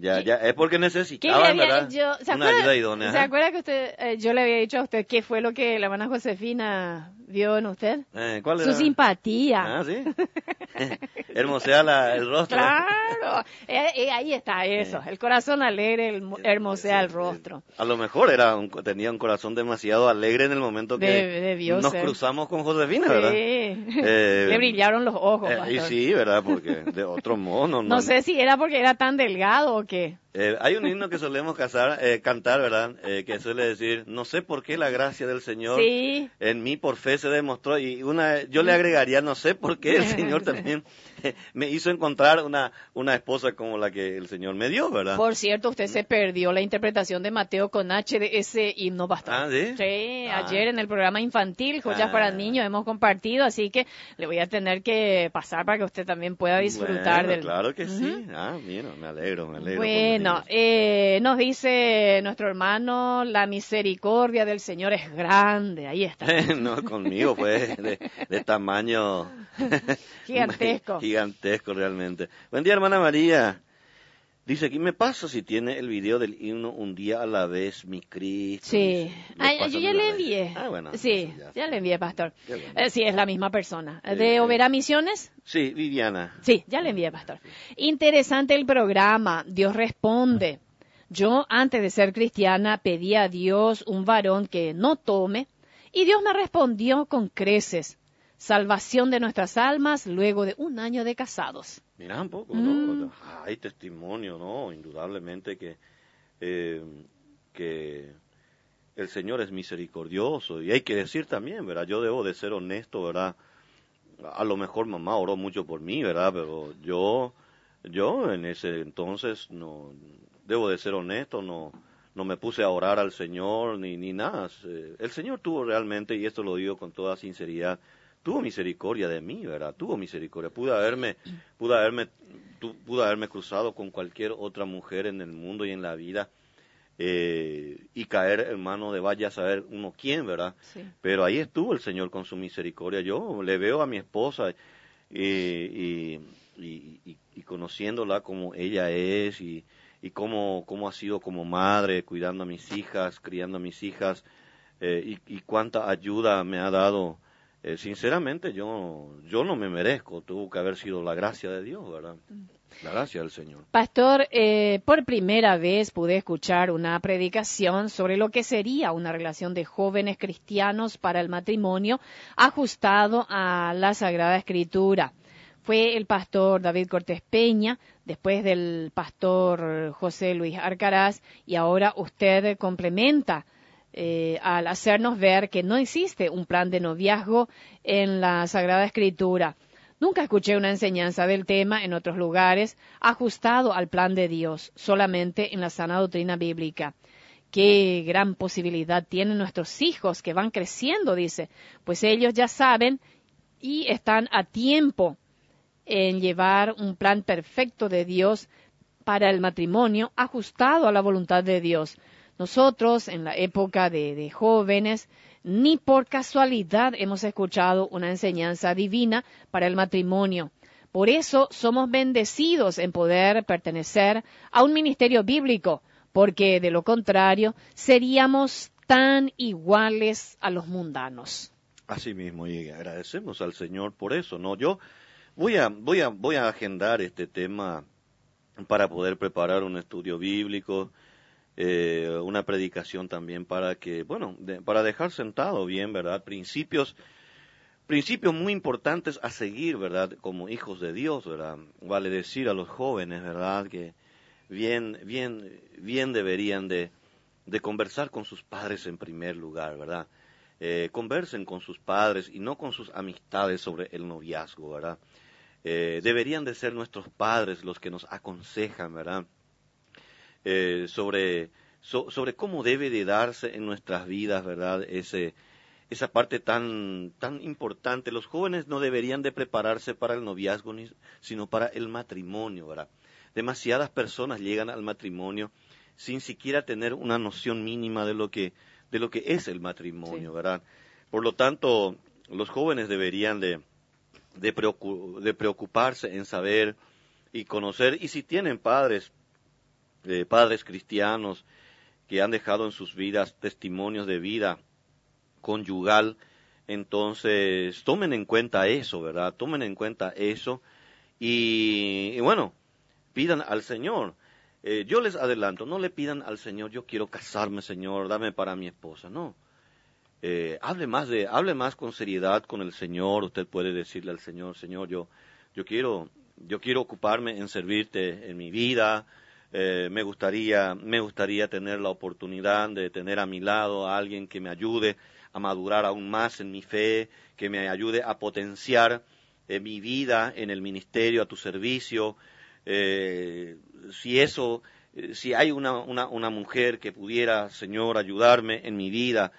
ya, ya, es porque ¿Qué le necesitaba, ¿verdad? yo- ¿se una acuerda, ayuda idónea. ¿Se acuerda que usted, eh, yo le había dicho a usted qué fue lo que la hermana Josefina vio en usted? Eh, ¿Cuál Su era? simpatía. Ah, sí. Hermosea la, el rostro. Claro, Eh, eh, ahí está eso, el corazón alegre, el, mo- hermosea el rostro. A lo mejor era un, tenía un corazón demasiado alegre en el momento que De- nos ser. cruzamos con Josefina, ¿verdad? Sí. Le brillaron los ojos. Y sí, ¿verdad? Porque de otro modo no, no sé si era porque era tan delgado qué. Eh, hay un himno que solemos casar, eh, cantar, ¿verdad? Eh, que suele decir, no sé por qué la gracia del Señor Sí. en mí por fe se demostró y una yo le agregaría, no sé por qué el Señor también me hizo encontrar una, una esposa como la que el Señor me dio, ¿verdad? Por cierto, usted se perdió la interpretación de Mateo con H de ese himno bastante. Ah, ¿sí? Ah. ayer en el programa infantil, Joyas Ah. para Niños, hemos compartido, así que le voy a tener que pasar para que usted también pueda disfrutar Bueno, del... Claro que sí. Ah, mira, me alegro, me alegro. Bueno, eh, nos dice nuestro hermano, la misericordia del Señor es grande, ahí está. no, conmigo fue de, de tamaño Gigantesco. gigantesco realmente. Buen día, hermana María. Dice, ¿qué me pasa si tiene el video del himno un día a la vez, mi Cristo? Sí, Ay, pasan yo ya le envié. Ah, bueno. sí, ya le envié, pastor. Bueno. Eh, sí, es la misma persona. ¿De. Overa Misiones? Sí, Viviana. Sí, ya le envié, pastor. Interesante el programa. Dios responde. Yo, antes de ser cristiana, pedí a Dios un varón que no tome, y Dios me respondió con creces. Salvación de nuestras almas luego de un año de casados. Mira un poco, Mm. ¿no? Hay testimonio, ¿no? Indudablemente que, eh, que el Señor es misericordioso. Y hay que decir también, ¿verdad? Yo debo de ser honesto, ¿verdad? A lo mejor mamá oró mucho por mí, ¿verdad? Pero yo, yo en ese entonces no, debo de ser honesto, no, no me puse a orar al Señor ni, ni nada. Eh, El Señor tuvo realmente, y esto lo digo con toda sinceridad, tuvo misericordia de mí, ¿verdad? Tuvo misericordia. Pude haberme, pude haberme, tu- pude haberme cruzado con cualquier otra mujer en el mundo y en la vida eh, y caer en mano de vaya a saber uno quién, ¿verdad? Sí. Pero ahí estuvo el Señor con su misericordia. Yo le veo a mi esposa y, y, y- y- y conociéndola como ella es y, cómo, cómo ha sido como madre, cuidando a mis hijas, criando a mis hijas eh, y cuánta ayuda me ha dado. Eh, sinceramente, yo, yo no me merezco. Tuvo que haber sido la gracia de Dios, ¿verdad? La gracia del Señor. Pastor, eh, por primera vez pude escuchar una predicación sobre lo que sería una relación de jóvenes cristianos para el matrimonio ajustado a la Sagrada Escritura. Fue el pastor David Cortés Peña, después del pastor José Luis Arcaraz, y ahora usted complementa eh, al hacernos ver que no existe un plan de noviazgo en la Sagrada Escritura. Nunca escuché una enseñanza del tema en otros lugares ajustado al plan de Dios, solamente en la sana doctrina bíblica. Qué gran posibilidad tienen nuestros hijos que van creciendo, dice, pues ellos ya saben y están a tiempo en llevar un plan perfecto de Dios para el matrimonio ajustado a la voluntad de Dios. Nosotros, en la época de, de jóvenes, ni por casualidad hemos escuchado una enseñanza divina para el matrimonio. Por eso somos bendecidos en poder pertenecer a un ministerio bíblico, porque de lo contrario seríamos tan iguales a los mundanos. Así mismo, y agradecemos al Señor por eso, ¿no? Yo voy a, voy a, voy a agendar este tema para poder preparar un estudio bíblico, eh, una predicación también para que, bueno, para dejar sentado bien, ¿verdad? Principios, principios muy importantes a seguir, ¿verdad? Como hijos de Dios, ¿verdad? Vale decir a los jóvenes, ¿verdad? Que bien, bien, bien deberían de, de conversar con sus padres en primer lugar, ¿verdad? Eh, conversen con sus padres y no con sus amistades sobre el noviazgo, ¿verdad? Eh, deberían de ser nuestros padres los que nos aconsejan, ¿verdad? Eh, sobre, so- sobre cómo debe de darse en nuestras vidas, ¿verdad? Ese, esa parte tan, tan importante. Los jóvenes no deberían de prepararse para el noviazgo, ni- sino para el matrimonio, ¿verdad? Demasiadas personas llegan al matrimonio sin siquiera tener una noción mínima de lo que, de lo que es el matrimonio, Sí. ¿verdad? Por lo tanto, los jóvenes deberían de, de preocuparse en saber y conocer, y si tienen padres, eh, padres cristianos que han dejado en sus vidas testimonios de vida conyugal, entonces tomen en cuenta eso, ¿verdad? Tomen en cuenta eso y, y bueno, pidan al Señor. Eh, yo les adelanto, no le pidan al Señor, yo quiero casarme, Señor, dame para mi esposa, no. Eh, hable más de, hable más con seriedad con el Señor. Usted puede decirle al Señor, Señor, yo, yo quiero, yo quiero ocuparme en servirte en mi vida. Eh, me gustaría, me gustaría tener la oportunidad de tener a mi lado a alguien que me ayude a madurar aún más en mi fe, que me ayude a potenciar eh, mi vida en el ministerio, a tu servicio. Eh, si eso, eh, si hay una, una, mujer que pudiera, Señor, ayudarme en mi vida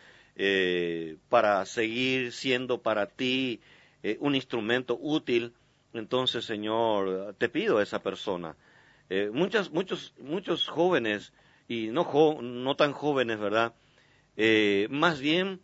para seguir siendo para ti un instrumento útil, entonces, Señor, te pido a esa persona. Muchos, muchos, muchos jóvenes, y no, no tan jóvenes, ¿verdad? más bien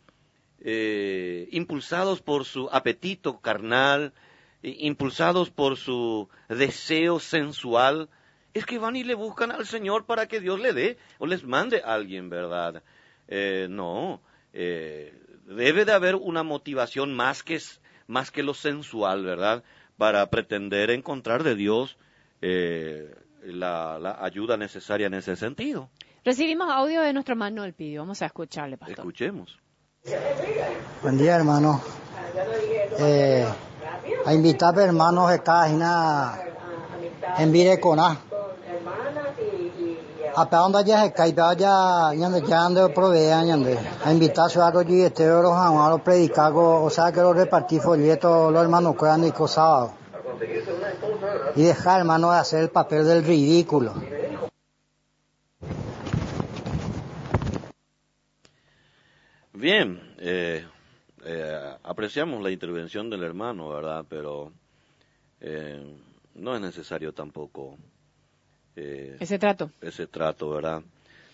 impulsados por su apetito carnal, impulsados por su deseo sensual, es que van y le buscan al Señor para que Dios le dé o les mande a alguien, ¿verdad? Eh, no, eh, debe de haber una motivación más que, más que lo sensual, ¿verdad? Para pretender encontrar de Dios eh, la, ayuda necesaria en ese sentido. Recibimos audio de nuestro hermano El Pidio. Vamos a escucharle, pastor. Escuchemos. Buen día, hermano. Eh, a invitar a hermanos de Cajina en Virecona. A pe onda ya se cae, ya yande ya ande provea yande. A invitar a ciudad allí este los a los predicados, o sea que los repartí folletos los hermanos cuedan y sábado. Y dejar hermano de hacer el papel del ridículo. Bien, eh, eh, apreciamos la intervención del hermano, ¿verdad? Pero eh, no es necesario tampoco eh, ese trato. Ese trato, ¿verdad?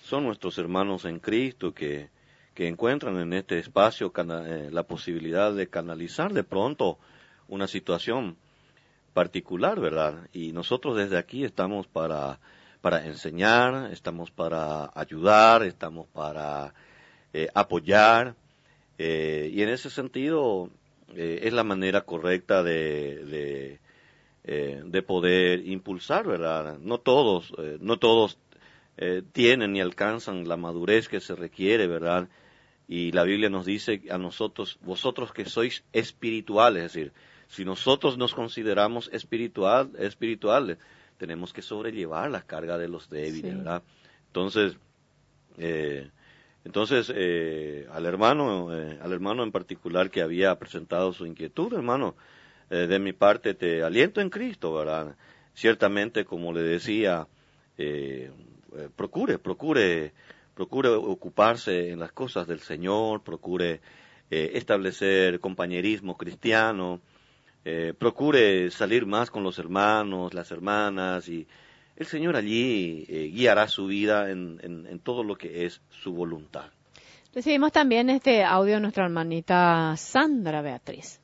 Son nuestros hermanos en Cristo que, que encuentran en este espacio la posibilidad de canalizar de pronto una situación particular, ¿verdad? Y nosotros desde aquí estamos para, para enseñar, estamos para ayudar, estamos para apoyar, eh, y en ese sentido eh, es la manera correcta de, de, eh, poder impulsar, ¿verdad? No todos, no todos tienen ni alcanzan la madurez que se requiere, ¿verdad? Y la Biblia nos dice a nosotros, vosotros que sois espirituales, es decir, si nosotros nos consideramos espiritual, espirituales, tenemos que sobrellevar la carga de los débiles, ¿verdad? Entonces, eh, entonces, eh, al hermano, eh, al hermano en particular que había presentado su inquietud, hermano, eh, de mi parte te aliento en Cristo, ¿verdad? Ciertamente, como le decía, procure, procure, procure ocuparse en las cosas del Señor, procure establecer compañerismo cristiano, procure salir más con los hermanos, las hermanas y el Señor allí eh, guiará su vida en, todo lo que es su voluntad. Recibimos también este audio de nuestra hermanita Sandra Beatriz.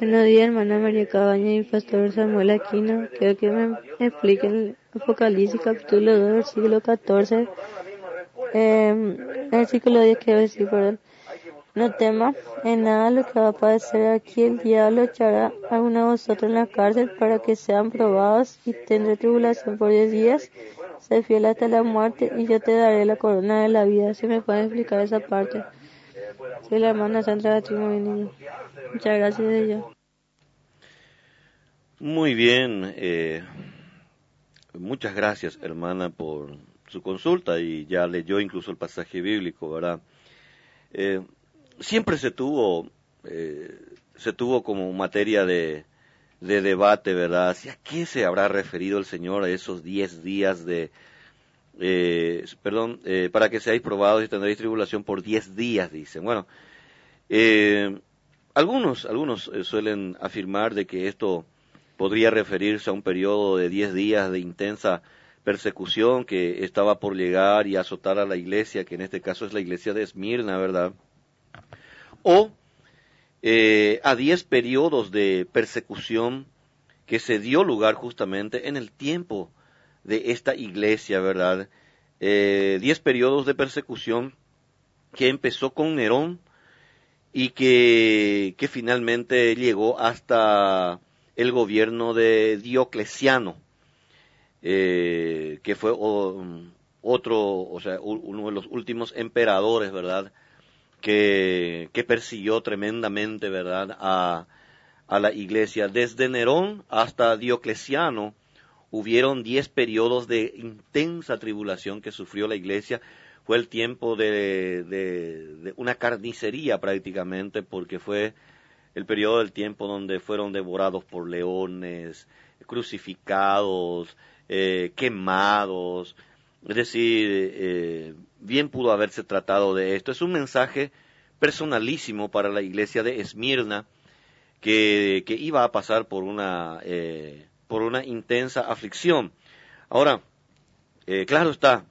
Buenos días, hermana María Cabaña y pastor Samuel Aquino. Quiero que me expliquen Apocalipsis capítulo 2, versículo 14. Eh, versículo 10, quiero decir, perdón. No tema en nada lo que va a padecer aquí. El diablo echará a uno de vosotros en la cárcel para que sean probados y tendré tribulación por diez días. Sé fiel hasta la muerte y yo te daré la corona de la vida. Si me pueden explicar esa parte. Soy la hermana Sandra Niño. Muchas gracias de ella. Muy bien. Eh, muchas gracias, hermana, por su consulta y ya leyó incluso el pasaje bíblico, ¿verdad? Eh, siempre se tuvo, eh, se tuvo como materia de, de debate, ¿verdad? ¿Hacia qué se habrá referido el Señor a esos diez días de, eh, perdón, eh, para que seáis probados y tendréis tribulación por diez días, dicen. Bueno, eh, algunos, algunos eh, suelen afirmar de que esto podría referirse a un periodo de diez días de intensa persecución que estaba por llegar y azotar a la iglesia, que en este caso es la iglesia de Esmirna, ¿verdad? O eh, a diez periodos de persecución que se dio lugar justamente en el tiempo de esta iglesia, ¿verdad? Eh, diez periodos de persecución que empezó con Nerón y que, finalmente llegó hasta el gobierno de Diocleciano, eh, que fue otro, o sea, uno de los últimos emperadores, ¿verdad? Que, persiguió tremendamente, ¿verdad?, a, a la iglesia. Desde Nerón hasta Diocleciano hubieron diez periodos de intensa tribulación que sufrió la iglesia fue el tiempo de, de, una carnicería prácticamente, porque fue el periodo del tiempo donde fueron devorados por leones, crucificados, eh, quemados. Es decir, eh, bien pudo haberse tratado de esto. Es un mensaje personalísimo para la iglesia de Esmirna, que, que iba a pasar por una, eh, por una intensa aflicción. Ahora, claro está,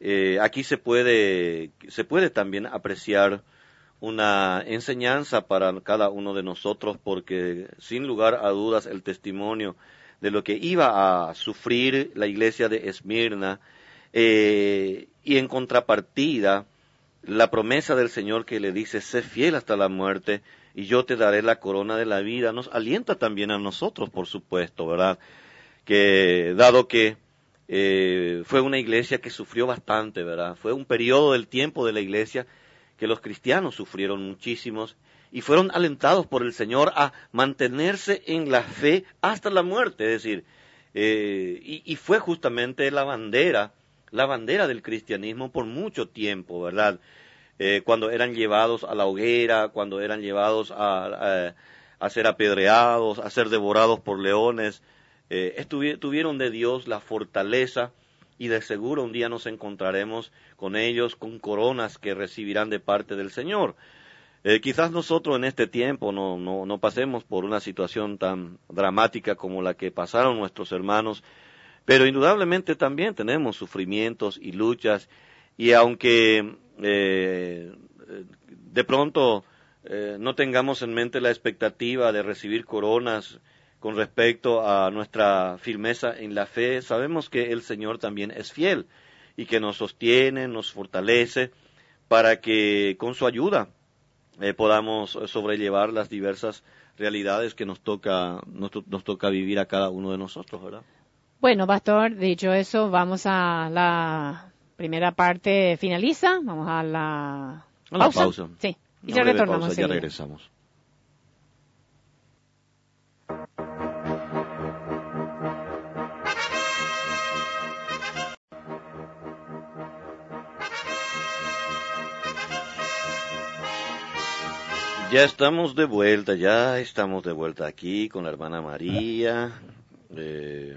eh, aquí se puede, se puede también apreciar una enseñanza para cada uno de nosotros porque sin lugar a dudas el testimonio de lo que iba a sufrir la iglesia de Esmirna eh, y en contrapartida la promesa del Señor que le dice sé fiel hasta la muerte y yo te daré la corona de la vida nos alienta también a nosotros por supuesto verdad que dado que eh, fue una iglesia que sufrió bastante, ¿verdad? Fue un periodo del tiempo de la iglesia que los cristianos sufrieron muchísimos y fueron alentados por el Señor a mantenerse en la fe hasta la muerte, es decir, eh, y, fue justamente la bandera, la bandera del cristianismo por mucho tiempo, ¿verdad? Eh, cuando eran llevados a la hoguera, cuando eran llevados a, ser apedreados, a ser devorados por leones, eh, tuvieron de Dios la fortaleza y de seguro un día nos encontraremos con ellos con coronas que recibirán de parte del Señor. Eh, quizás nosotros en este tiempo no, no pasemos por una situación tan dramática como la que pasaron nuestros hermanos, pero indudablemente también tenemos sufrimientos y luchas y aunque eh, de pronto no tengamos en mente la expectativa de recibir coronas con respecto a nuestra firmeza en la fe, sabemos que el Señor también es fiel y que nos sostiene, nos fortalece para que con su ayuda eh, podamos sobrellevar las diversas realidades que nos toca, nos, toca vivir a cada uno de nosotros, ¿verdad? Bueno, Pastor, dicho eso, vamos a la primera parte finaliza, vamos a la, pausa. Sí, y ya retornamos. ya regresamos. Ya estamos de vuelta, ya estamos de vuelta aquí con la hermana María. Eh,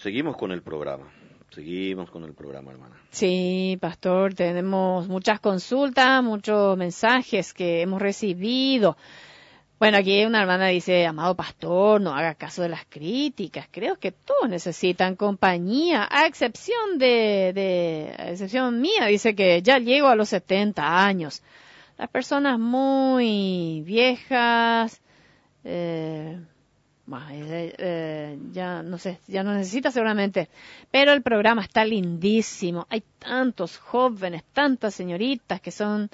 seguimos con el programa, seguimos con el programa, hermana. Sí, pastor, tenemos muchas consultas, muchos mensajes que hemos recibido. Bueno, aquí una hermana dice, amado pastor, no haga caso de las críticas. Creo que todos necesitan compañía, a excepción de, de a excepción mía, dice que ya llego a los 70 años las personas muy viejas, eh, eh, eh, ya no sé, ya no necesita seguramente, pero el programa está lindísimo. Hay tantos jóvenes, tantas señoritas que son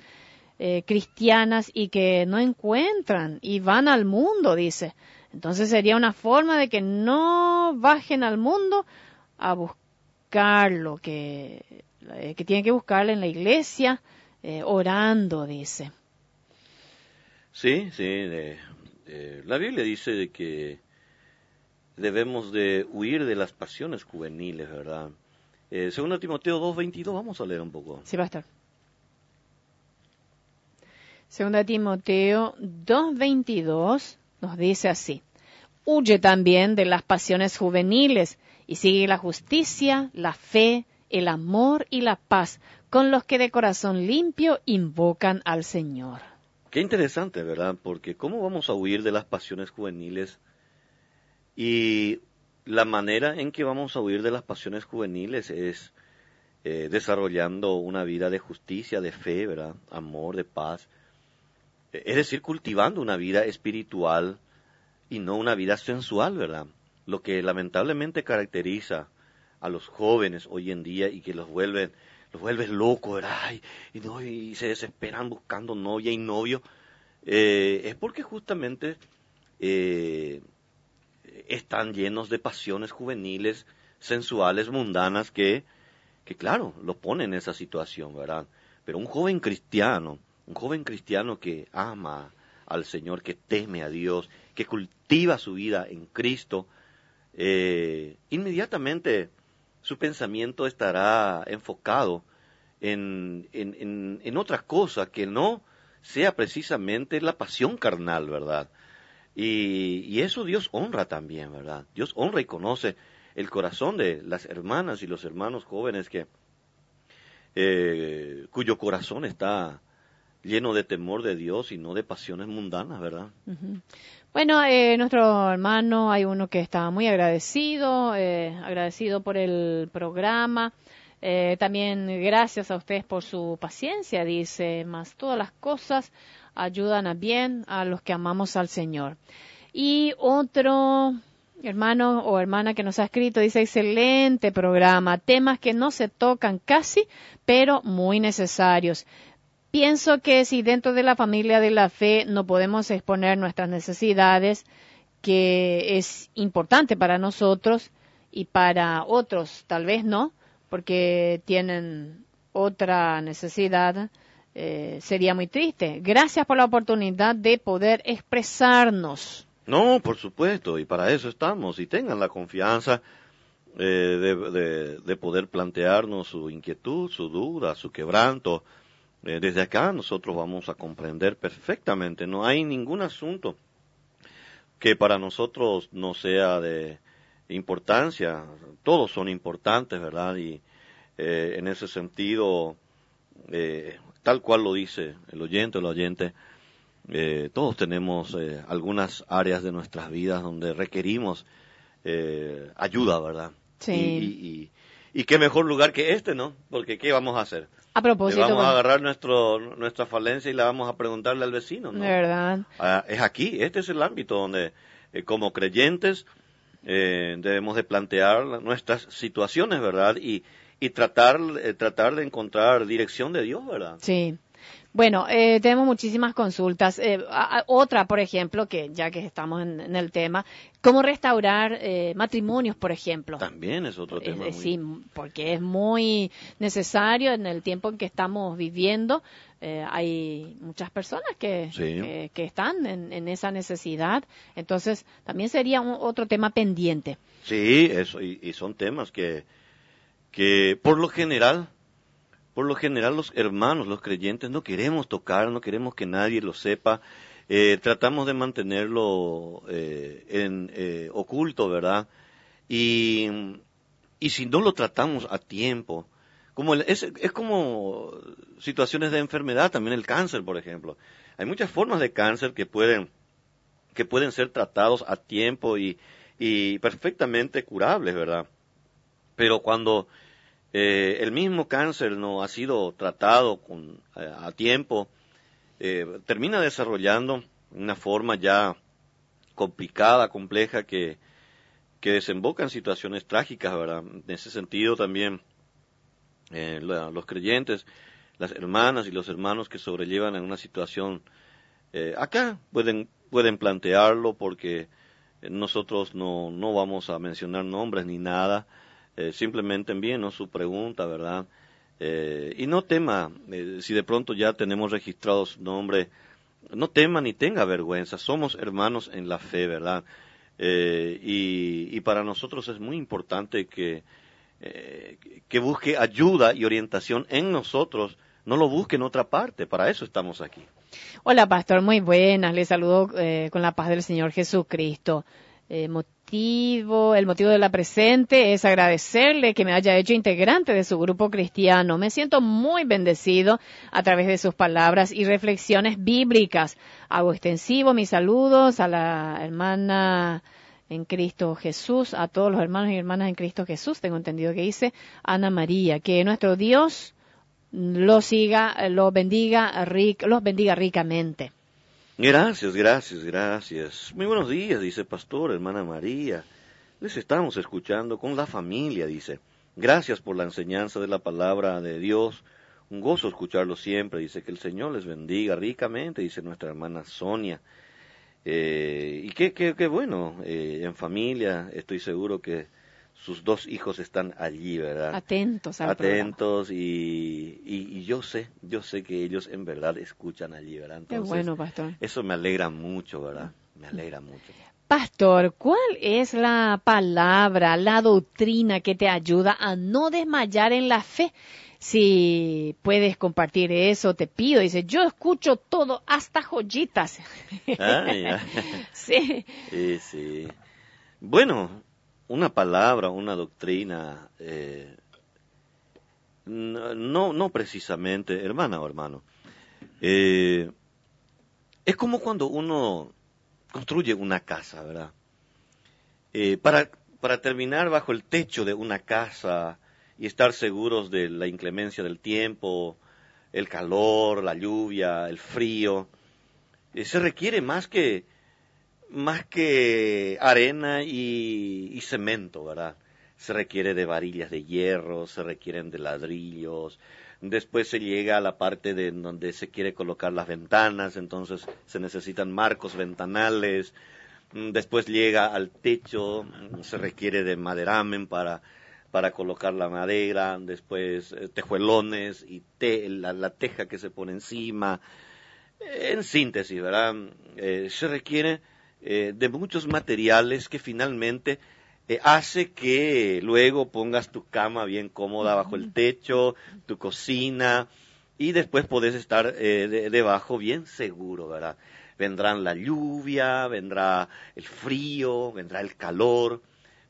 cristianas y que no encuentran y van al mundo, dice. Entonces sería una forma de que no bajen al mundo a buscar lo que, que tienen que buscar en la iglesia, eh, orando, dice. Sí, sí. la Biblia dice de que debemos de huir de las pasiones juveniles, ¿verdad? Eh, según Timoteo 2.22, vamos a leer un poco. Sí, va a estar. Segunda Timoteo 2.22 nos dice así, huye también de las pasiones juveniles y sigue la justicia, la fe, el amor y la paz con los que de corazón limpio invocan al Señor. Qué interesante, ¿verdad? Porque ¿cómo vamos a huir de las pasiones juveniles? Y la manera en que vamos a huir de las pasiones juveniles es eh, desarrollando una vida de justicia, de fe, ¿verdad? Amor, de paz. Es decir, cultivando una vida espiritual y no una vida sensual, ¿verdad? Lo que lamentablemente caracteriza a los jóvenes hoy en día y que los vuelven los vuelves locos, ¿verdad? Y, no, y se desesperan buscando novia y novio, eh, es porque justamente eh, están llenos de pasiones juveniles, sensuales, mundanas, que, que claro, los ponen en esa situación, ¿verdad? Pero un joven cristiano, un joven cristiano que ama al Señor, que teme a Dios, que cultiva su vida en Cristo, eh, inmediatamente su pensamiento estará enfocado en, en, en, otras cosas que no sea precisamente la pasión carnal, ¿verdad? Y, y, eso Dios honra también, ¿verdad? Dios honra y conoce el corazón de las hermanas y los hermanos jóvenes que eh, cuyo corazón está lleno de temor de Dios y no de pasiones mundanas, ¿verdad? Bueno, eh, nuestro hermano, hay uno que está muy agradecido, eh, agradecido por el programa. Eh, también gracias a ustedes por su paciencia, dice, más todas las cosas ayudan a bien a los que amamos al Señor. Y otro hermano o hermana que nos ha escrito dice, excelente programa, temas que no se tocan casi, pero muy necesarios. Pienso que si dentro de la familia de la fe no podemos exponer nuestras necesidades, que es importante para nosotros y para otros tal vez no, porque tienen otra necesidad, eh, sería muy triste. Gracias por la oportunidad de poder expresarnos. No, por supuesto, y para eso estamos. Y tengan la confianza eh, de, de, poder plantearnos su inquietud, su duda, su quebranto. Eh, desde acá nosotros vamos a comprender perfectamente. No hay ningún asunto que para nosotros no sea de importancia. Todos son importantes, ¿verdad? Y eh, en ese sentido, tal cual lo dice el oyente o el oyente, eh, todos tenemos eh, algunas áreas de nuestras vidas donde requerimos eh, ayuda, ¿verdad? Sí. Y, qué mejor lugar que este, ¿no? Porque ¿qué vamos a hacer? A propósito. vamos a agarrar nuestro, nuestra falencia y la vamos a preguntarle al vecino, ¿no? ¿Verdad? Ah, es aquí, este es el ámbito donde como creyentes debemos de plantear nuestras situaciones, ¿verdad? Y, y tratar, tratar de encontrar dirección de Dios, ¿verdad? Sí. Bueno, eh, tenemos muchísimas consultas. Eh, otra, por ejemplo, que ya que estamos en, el tema, cómo restaurar eh, matrimonios, por ejemplo. También es otro tema. Sí, porque es muy necesario en el tiempo en que estamos viviendo. Hay muchas personas que, que, están en, esa necesidad. Entonces, también sería otro tema pendiente. Sí, eso, y, y son temas que, que por lo general por lo general los hermanos, los creyentes, no queremos tocar, no queremos que nadie lo sepa, eh, tratamos de mantenerlo eh, en, eh, oculto, ¿verdad? Y, y si no lo tratamos a tiempo, como es, es como situaciones de enfermedad, también el cáncer, por ejemplo. Hay muchas formas de cáncer que pueden, que pueden ser tratados a tiempo y, y perfectamente curables, ¿verdad? Pero cuando eh, el mismo cáncer no ha sido tratado con, eh, a tiempo, eh, termina desarrollando una forma ya complicada, compleja, que, que desemboca en situaciones trágicas, ¿verdad? En ese sentido también los creyentes, las hermanas y los hermanos que sobrellevan en una situación acá pueden, pueden plantearlo porque nosotros no, no vamos a mencionar nombres ni nada, eh, simplemente envíenos su pregunta, ¿verdad? Eh, y no tema, eh, si de pronto ya tenemos registrado su nombre, no tema ni tenga vergüenza, somos hermanos en la fe, ¿verdad? Y, y, para nosotros es muy importante que, que busque ayuda y orientación en nosotros, no lo busque en otra parte, para eso estamos aquí. Hola, pastor, muy buenas, le saludo con la paz del Señor Jesucristo. Eh, motivo, el motivo de la presente es agradecerle que me haya hecho integrante de su grupo cristiano. Me siento muy bendecido a través de sus palabras y reflexiones bíblicas. Hago extensivo mis saludos a la hermana en Cristo Jesús, a todos los hermanos y hermanas en Cristo Jesús, tengo entendido que dice Ana María, que nuestro Dios los siga, los bendiga, los bendiga ricamente. Gracias, gracias, gracias. Muy buenos días, dice Pastor, hermana María. Les estamos escuchando con la familia, dice. Gracias por la enseñanza de la palabra de Dios. Un gozo escucharlo siempre. Dice que el Señor les bendiga ricamente, dice nuestra hermana Sonia. Eh, y qué, qué, qué bueno, eh, en familia estoy seguro que sus dos hijos están allí, ¿verdad? Atentos, atentos y, y, yo sé, yo sé que ellos en verdad escuchan allí, ¿verdad? Qué bueno, pastor. Eso me alegra mucho, ¿verdad? Me alegra mucho. Pastor, ¿cuál es la palabra, la doctrina que te ayuda a no desmayar en la fe? Si puedes compartir eso, te pido. Dice, yo escucho todo, hasta joyitas. Ah, sí. Sí, sí. Bueno, una palabra, una doctrina, eh, no, no precisamente, hermana o hermano. Eh, es como cuando uno construye una casa, ¿verdad? Eh, para, para terminar bajo el techo de una casa y estar seguros de la inclemencia del tiempo, el calor, la lluvia, el frío, eh, se requiere más que, más que arena y, cemento, ¿verdad? Se requiere de varillas de hierro, se requieren de ladrillos, después se llega a la parte de donde se quiere colocar las ventanas, entonces se necesitan marcos ventanales, mm, después llega al techo, se requiere de maderamen para, para colocar la madera, después eh, tejuelones y la, teja que se pone encima. En síntesis, ¿verdad? Eh, se requiere eh, de muchos materiales que finalmente eh, hace que luego pongas tu cama bien cómoda bajo el techo, tu cocina, y después podés estar eh, debajo bien seguro, ¿verdad? Vendrán la lluvia, vendrá el frío, vendrá el calor,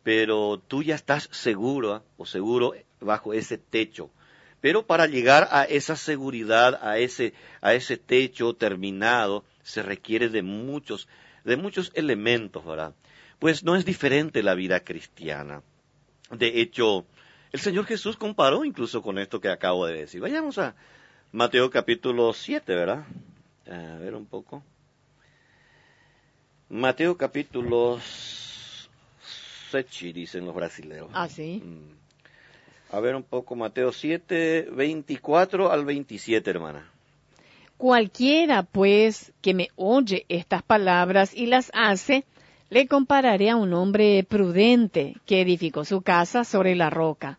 pero tú ya estás seguro o seguro bajo ese techo. Pero para llegar a esa seguridad, a ese, a ese techo terminado, se requiere de muchos, de muchos elementos, ¿verdad? Pues no es diferente la vida cristiana. De hecho, el Señor Jesús comparó incluso con esto que acabo de decir. Vayamos a Mateo capítulo 7, ¿verdad? A ver un poco. Mateo capítulo 7, dicen los brasileños. Ah, sí. Mm. A ver un poco, Mateo 7, 24 al 27, hermana. Cualquiera, pues, que me oye estas palabras y las hace, le compararé a un hombre prudente que edificó su casa sobre la roca.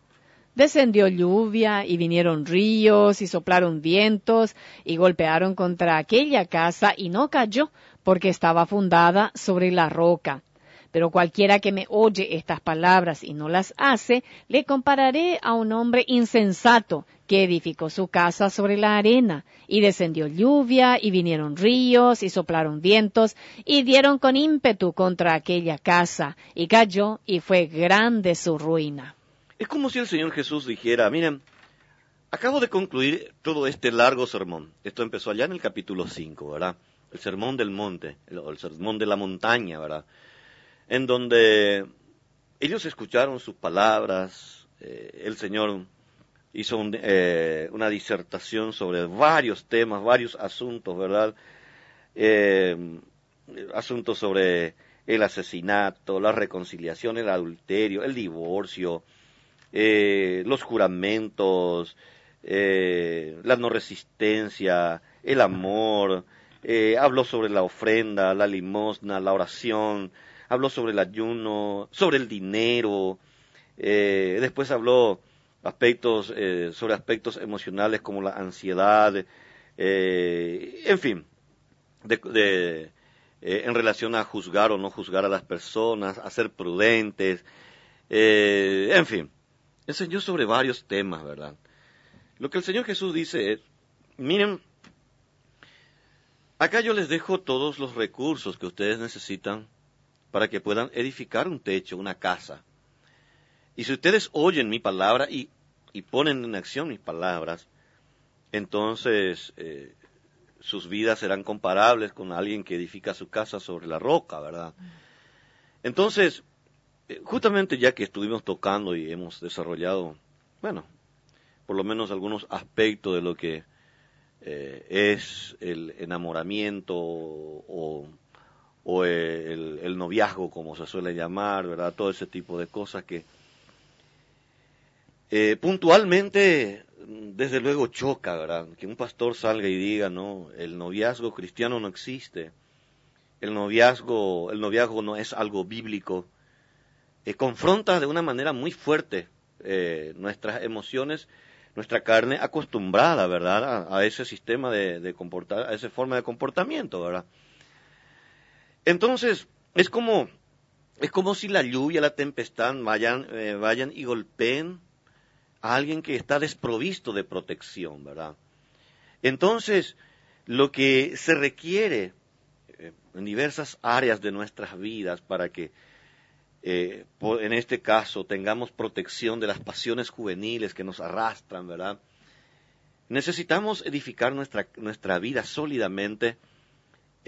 Descendió lluvia y vinieron ríos y soplaron vientos y golpearon contra aquella casa y no cayó porque estaba fundada sobre la roca. Pero cualquiera que me oye estas palabras y no las hace, le compararé a un hombre insensato que edificó su casa sobre la arena, y descendió lluvia, y vinieron ríos, y soplaron vientos, y dieron con ímpetu contra aquella casa, y cayó, y fue grande su ruina. Es como si el Señor Jesús dijera, miren, acabo de concluir todo este largo sermón. Esto empezó allá en el capítulo 5, ¿verdad? El sermón del monte, el, el sermón de la montaña, ¿verdad? En donde ellos escucharon sus palabras, eh, el Señor hizo eh, una disertación sobre varios temas, varios asuntos, ¿verdad? Eh, asuntos sobre el asesinato, la reconciliación, el adulterio, el divorcio, eh, los juramentos, la no resistencia, el amor, habló sobre la ofrenda, la limosna, la oración, habló sobre el ayuno, sobre el dinero, después habló aspectos, eh, sobre aspectos emocionales como la ansiedad, eh, en fin, de, eh, en relación a juzgar o no juzgar a las personas, a ser prudentes, en fin, enseñó sobre varios temas, ¿verdad? Lo que el Señor Jesús dice es, miren, acá yo les dejo todos los recursos que ustedes necesitan para que puedan edificar un techo, una casa. Y si ustedes oyen mi palabra y, ponen en acción mis palabras, entonces eh, sus vidas serán comparables con alguien que edifica su casa sobre la roca, ¿verdad? Entonces, eh, justamente ya que estuvimos tocando y hemos desarrollado, bueno, por lo menos algunos aspectos de lo que eh, es el enamoramiento o, el, el, noviazgo, como se suele llamar, ¿verdad? Todo ese tipo de cosas que eh, puntualmente, desde luego choca, ¿verdad? Que un pastor salga y diga, no, el noviazgo cristiano no existe. El noviazgo, el noviazgo no es algo bíblico. Eh, confronta de una manera muy fuerte eh, nuestras emociones, nuestra carne acostumbrada, ¿verdad? A, ese sistema de, comportar, a esa forma de comportamiento, ¿verdad? Entonces, es como, es como si la lluvia, la tempestad vayan, vayan y golpeen a alguien que está desprovisto de protección, ¿verdad? Entonces, lo que se requiere eh, en diversas áreas de nuestras vidas para que, eh, en este caso, tengamos protección de las pasiones juveniles que nos arrastran, ¿verdad? Necesitamos edificar nuestra, nuestra vida sólidamente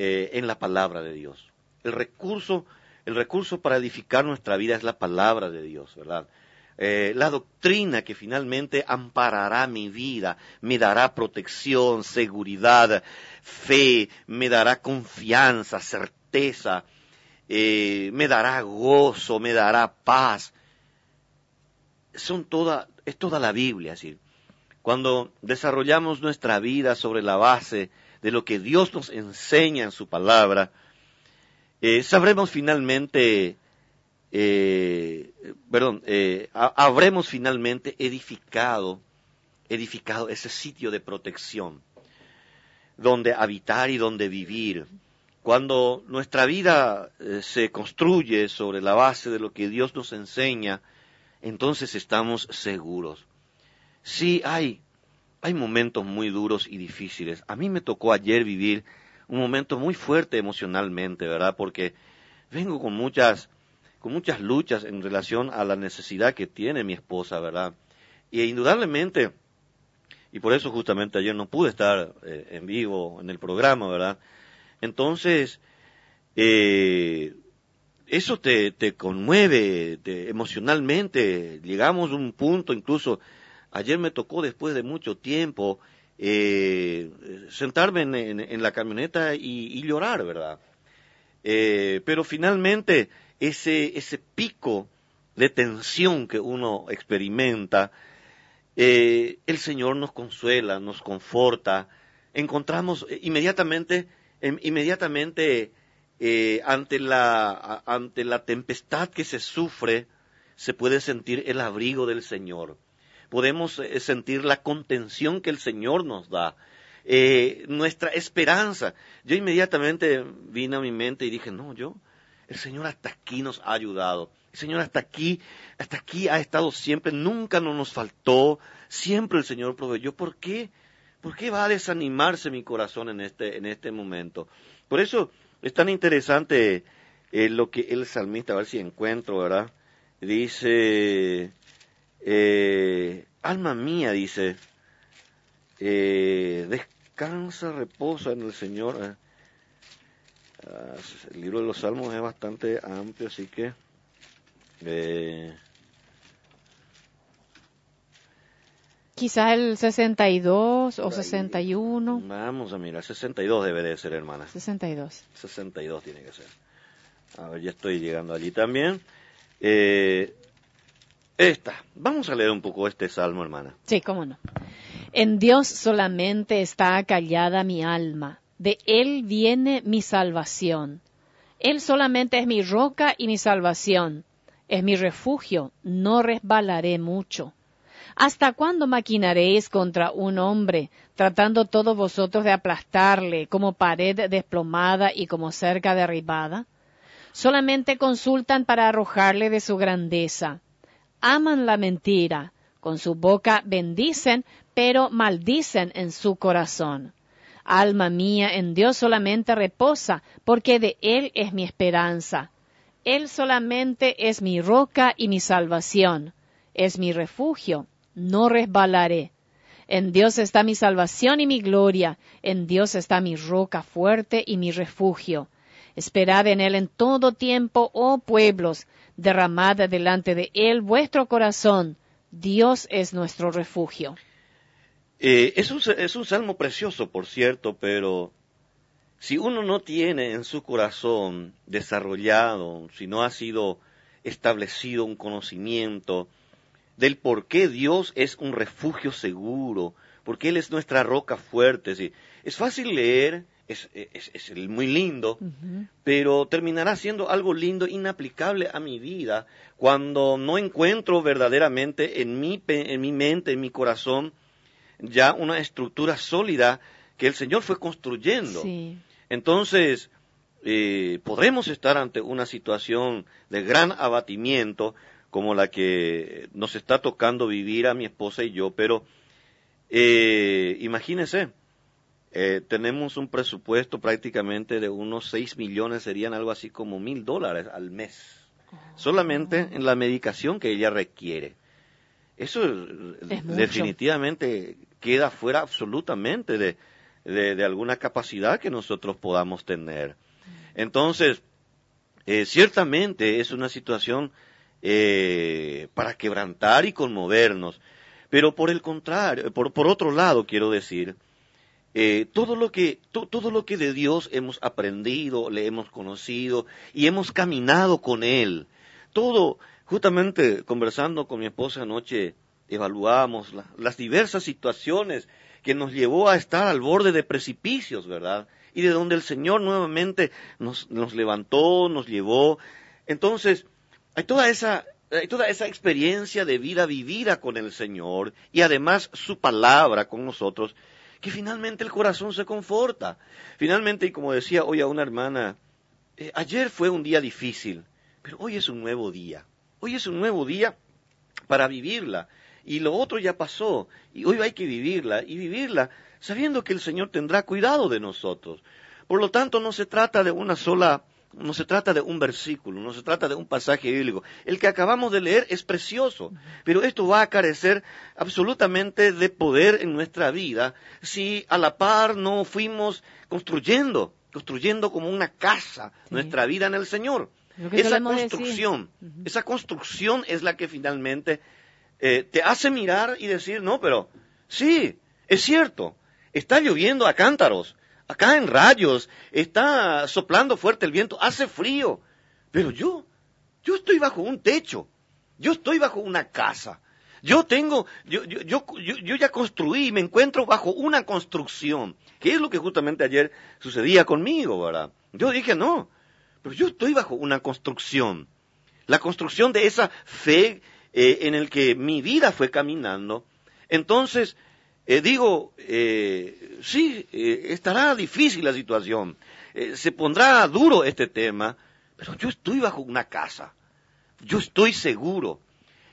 eh, en la palabra de Dios. El recurso, el recurso para edificar nuestra vida es la palabra de Dios, ¿verdad? Eh, la doctrina que finalmente amparará mi vida, me dará protección, seguridad, fe, me dará confianza, certeza, eh, me dará gozo, me dará paz. Son toda, es toda la Biblia, así. Cuando desarrollamos nuestra vida sobre la base de lo que Dios nos enseña en su palabra, eh, sabremos finalmente eh, perdón, eh, habremos finalmente edificado, edificado ese sitio de protección, donde habitar y donde vivir. Cuando nuestra vida se construye sobre la base de lo que Dios nos enseña, entonces estamos seguros. Sí, hay, hay momentos muy duros y difíciles. A mí me tocó ayer vivir un momento muy fuerte emocionalmente, ¿verdad? Porque vengo con muchas con muchas luchas en relación a la necesidad que tiene mi esposa, ¿verdad? Y indudablemente, y por eso justamente ayer no pude estar eh, en vivo en el programa, ¿verdad? Entonces, eh, eso te, te conmueve emocionalmente. Llegamos a un punto, incluso ayer me tocó después de mucho tiempo eh, sentarme en, la camioneta y, llorar, ¿verdad? pero finalmente ese, ese pico de tensión que uno experimenta, eh, el Señor nos consuela, nos conforta, encontramos eh, inmediatamente, em, inmediatamente eh, ante, la, ante la tempestad que se sufre, se puede sentir el abrigo del Señor. Podemos sentir la contención que el Señor nos da, nuestra esperanza. Yo inmediatamente vine a mi mente y dije, no, yo, el Señor hasta aquí nos ha ayudado. El Señor hasta aquí, hasta aquí ha estado siempre, nunca nos faltó, siempre el Señor proveyó. ¿Por qué? ¿Por qué va a desanimarse mi corazón en este, en este momento? Por eso es tan interesante eh, lo que el salmista, a ver si encuentro, ¿verdad? Dice, eh, alma mía, dice, eh, descansa, reposa en el Señor. Ah, el libro de los Salmos es bastante amplio, así que... Eh, Quizás el 62 o 61. Vamos a mirar, 62 debe de ser, hermana. 62. 62 tiene que ser. A ver, ya estoy llegando allí también. Eh, esta. Vamos a leer un poco este salmo, hermana. Sí, cómo no. En Dios solamente está callada mi alma de Él viene mi salvación. Él solamente es mi roca y mi salvación. Es mi refugio, no resbalaré mucho. ¿Hasta cuándo maquinaréis contra un hombre, tratando todos vosotros de aplastarle como pared desplomada y como cerca derribada? Solamente consultan para arrojarle de su grandeza. Aman la mentira, con su boca bendicen, pero maldicen en su corazón. Alma mía, en Dios solamente reposa, porque de Él es mi esperanza. Él solamente es mi roca y mi salvación. Es mi refugio, no resbalaré. En Dios está mi salvación y mi gloria, en Dios está mi roca fuerte y mi refugio. Esperad en Él en todo tiempo, oh pueblos, derramad delante de Él vuestro corazón. Dios es nuestro refugio. Eh, es, un, salmo precioso, por cierto, pero si uno no tiene en su corazón desarrollado, si no ha sido establecido un conocimiento del por qué Dios es un refugio seguro, porque Él es nuestra roca fuerte. ¿sí? Es fácil leer, es, es, muy lindo, pero terminará siendo algo lindo, inaplicable a mi vida, cuando no encuentro verdaderamente en mi, en mi mente, en mi corazón, ya una estructura sólida que el Señor fue construyendo. Entonces, eh, podremos estar ante una situación de gran abatimiento como la que nos está tocando vivir a mi esposa y yo, pero eh, imagínense, eh, tenemos un presupuesto prácticamente de unos 6 millones, serían algo así como mil dólares al mes, solamente en la medicación que ella requiere. Eso definitivamente queda fuera absolutamente de, de, alguna capacidad que nosotros podamos tener. Entonces, eh, ciertamente es una situación eh, para quebrantar y conmovernos, pero por el contrario, por, por otro lado quiero decir, eh, todo lo que todo lo que de Dios hemos aprendido, le hemos conocido y hemos caminado con él. Todo, justamente conversando con mi esposa anoche, evaluamos las diversas situaciones que nos llevó a estar al borde de precipicios, ¿verdad? Y de donde el Señor nuevamente nos, nos levantó, nos llevó. Entonces, hay toda esa hay toda esa experiencia de vida vivida con el Señor y además su palabra con nosotros que finalmente el corazón se conforta. Finalmente, y como decía hoy a una hermana, eh, ayer fue un día difícil, pero hoy es un nuevo día. Hoy es un nuevo día para vivirla. Y lo otro ya pasó, y hoy hay que vivirla, y vivirla sabiendo que el Señor tendrá cuidado de nosotros. Por lo tanto, no se trata de una sola no se trata de un versículo, no se trata de un pasaje bíblico. El que acabamos de leer es precioso, pero esto va a carecer absolutamente de poder en nuestra vida si a la par no fuimos construyendo, construyendo como una casa nuestra vida en el Señor. Esa construcción, esa construcción es la que finalmente eh, te hace mirar y decir, no, pero sí, es cierto, está lloviendo a cántaros, acá en rayos, está soplando fuerte el viento, hace frío, pero yo, yo estoy bajo un techo, yo estoy bajo una casa, yo tengo, yo, yo, yo, yo, ya construí, me encuentro bajo una construcción, que es lo que justamente ayer sucedía conmigo, ¿verdad? Yo dije, no, pero yo estoy bajo una construcción, la construcción de esa fe eh, en el que mi vida fue caminando, entonces eh, digo, eh, sí, eh, estará difícil la situación, se pondrá duro este tema, pero yo estoy bajo una casa, yo estoy seguro.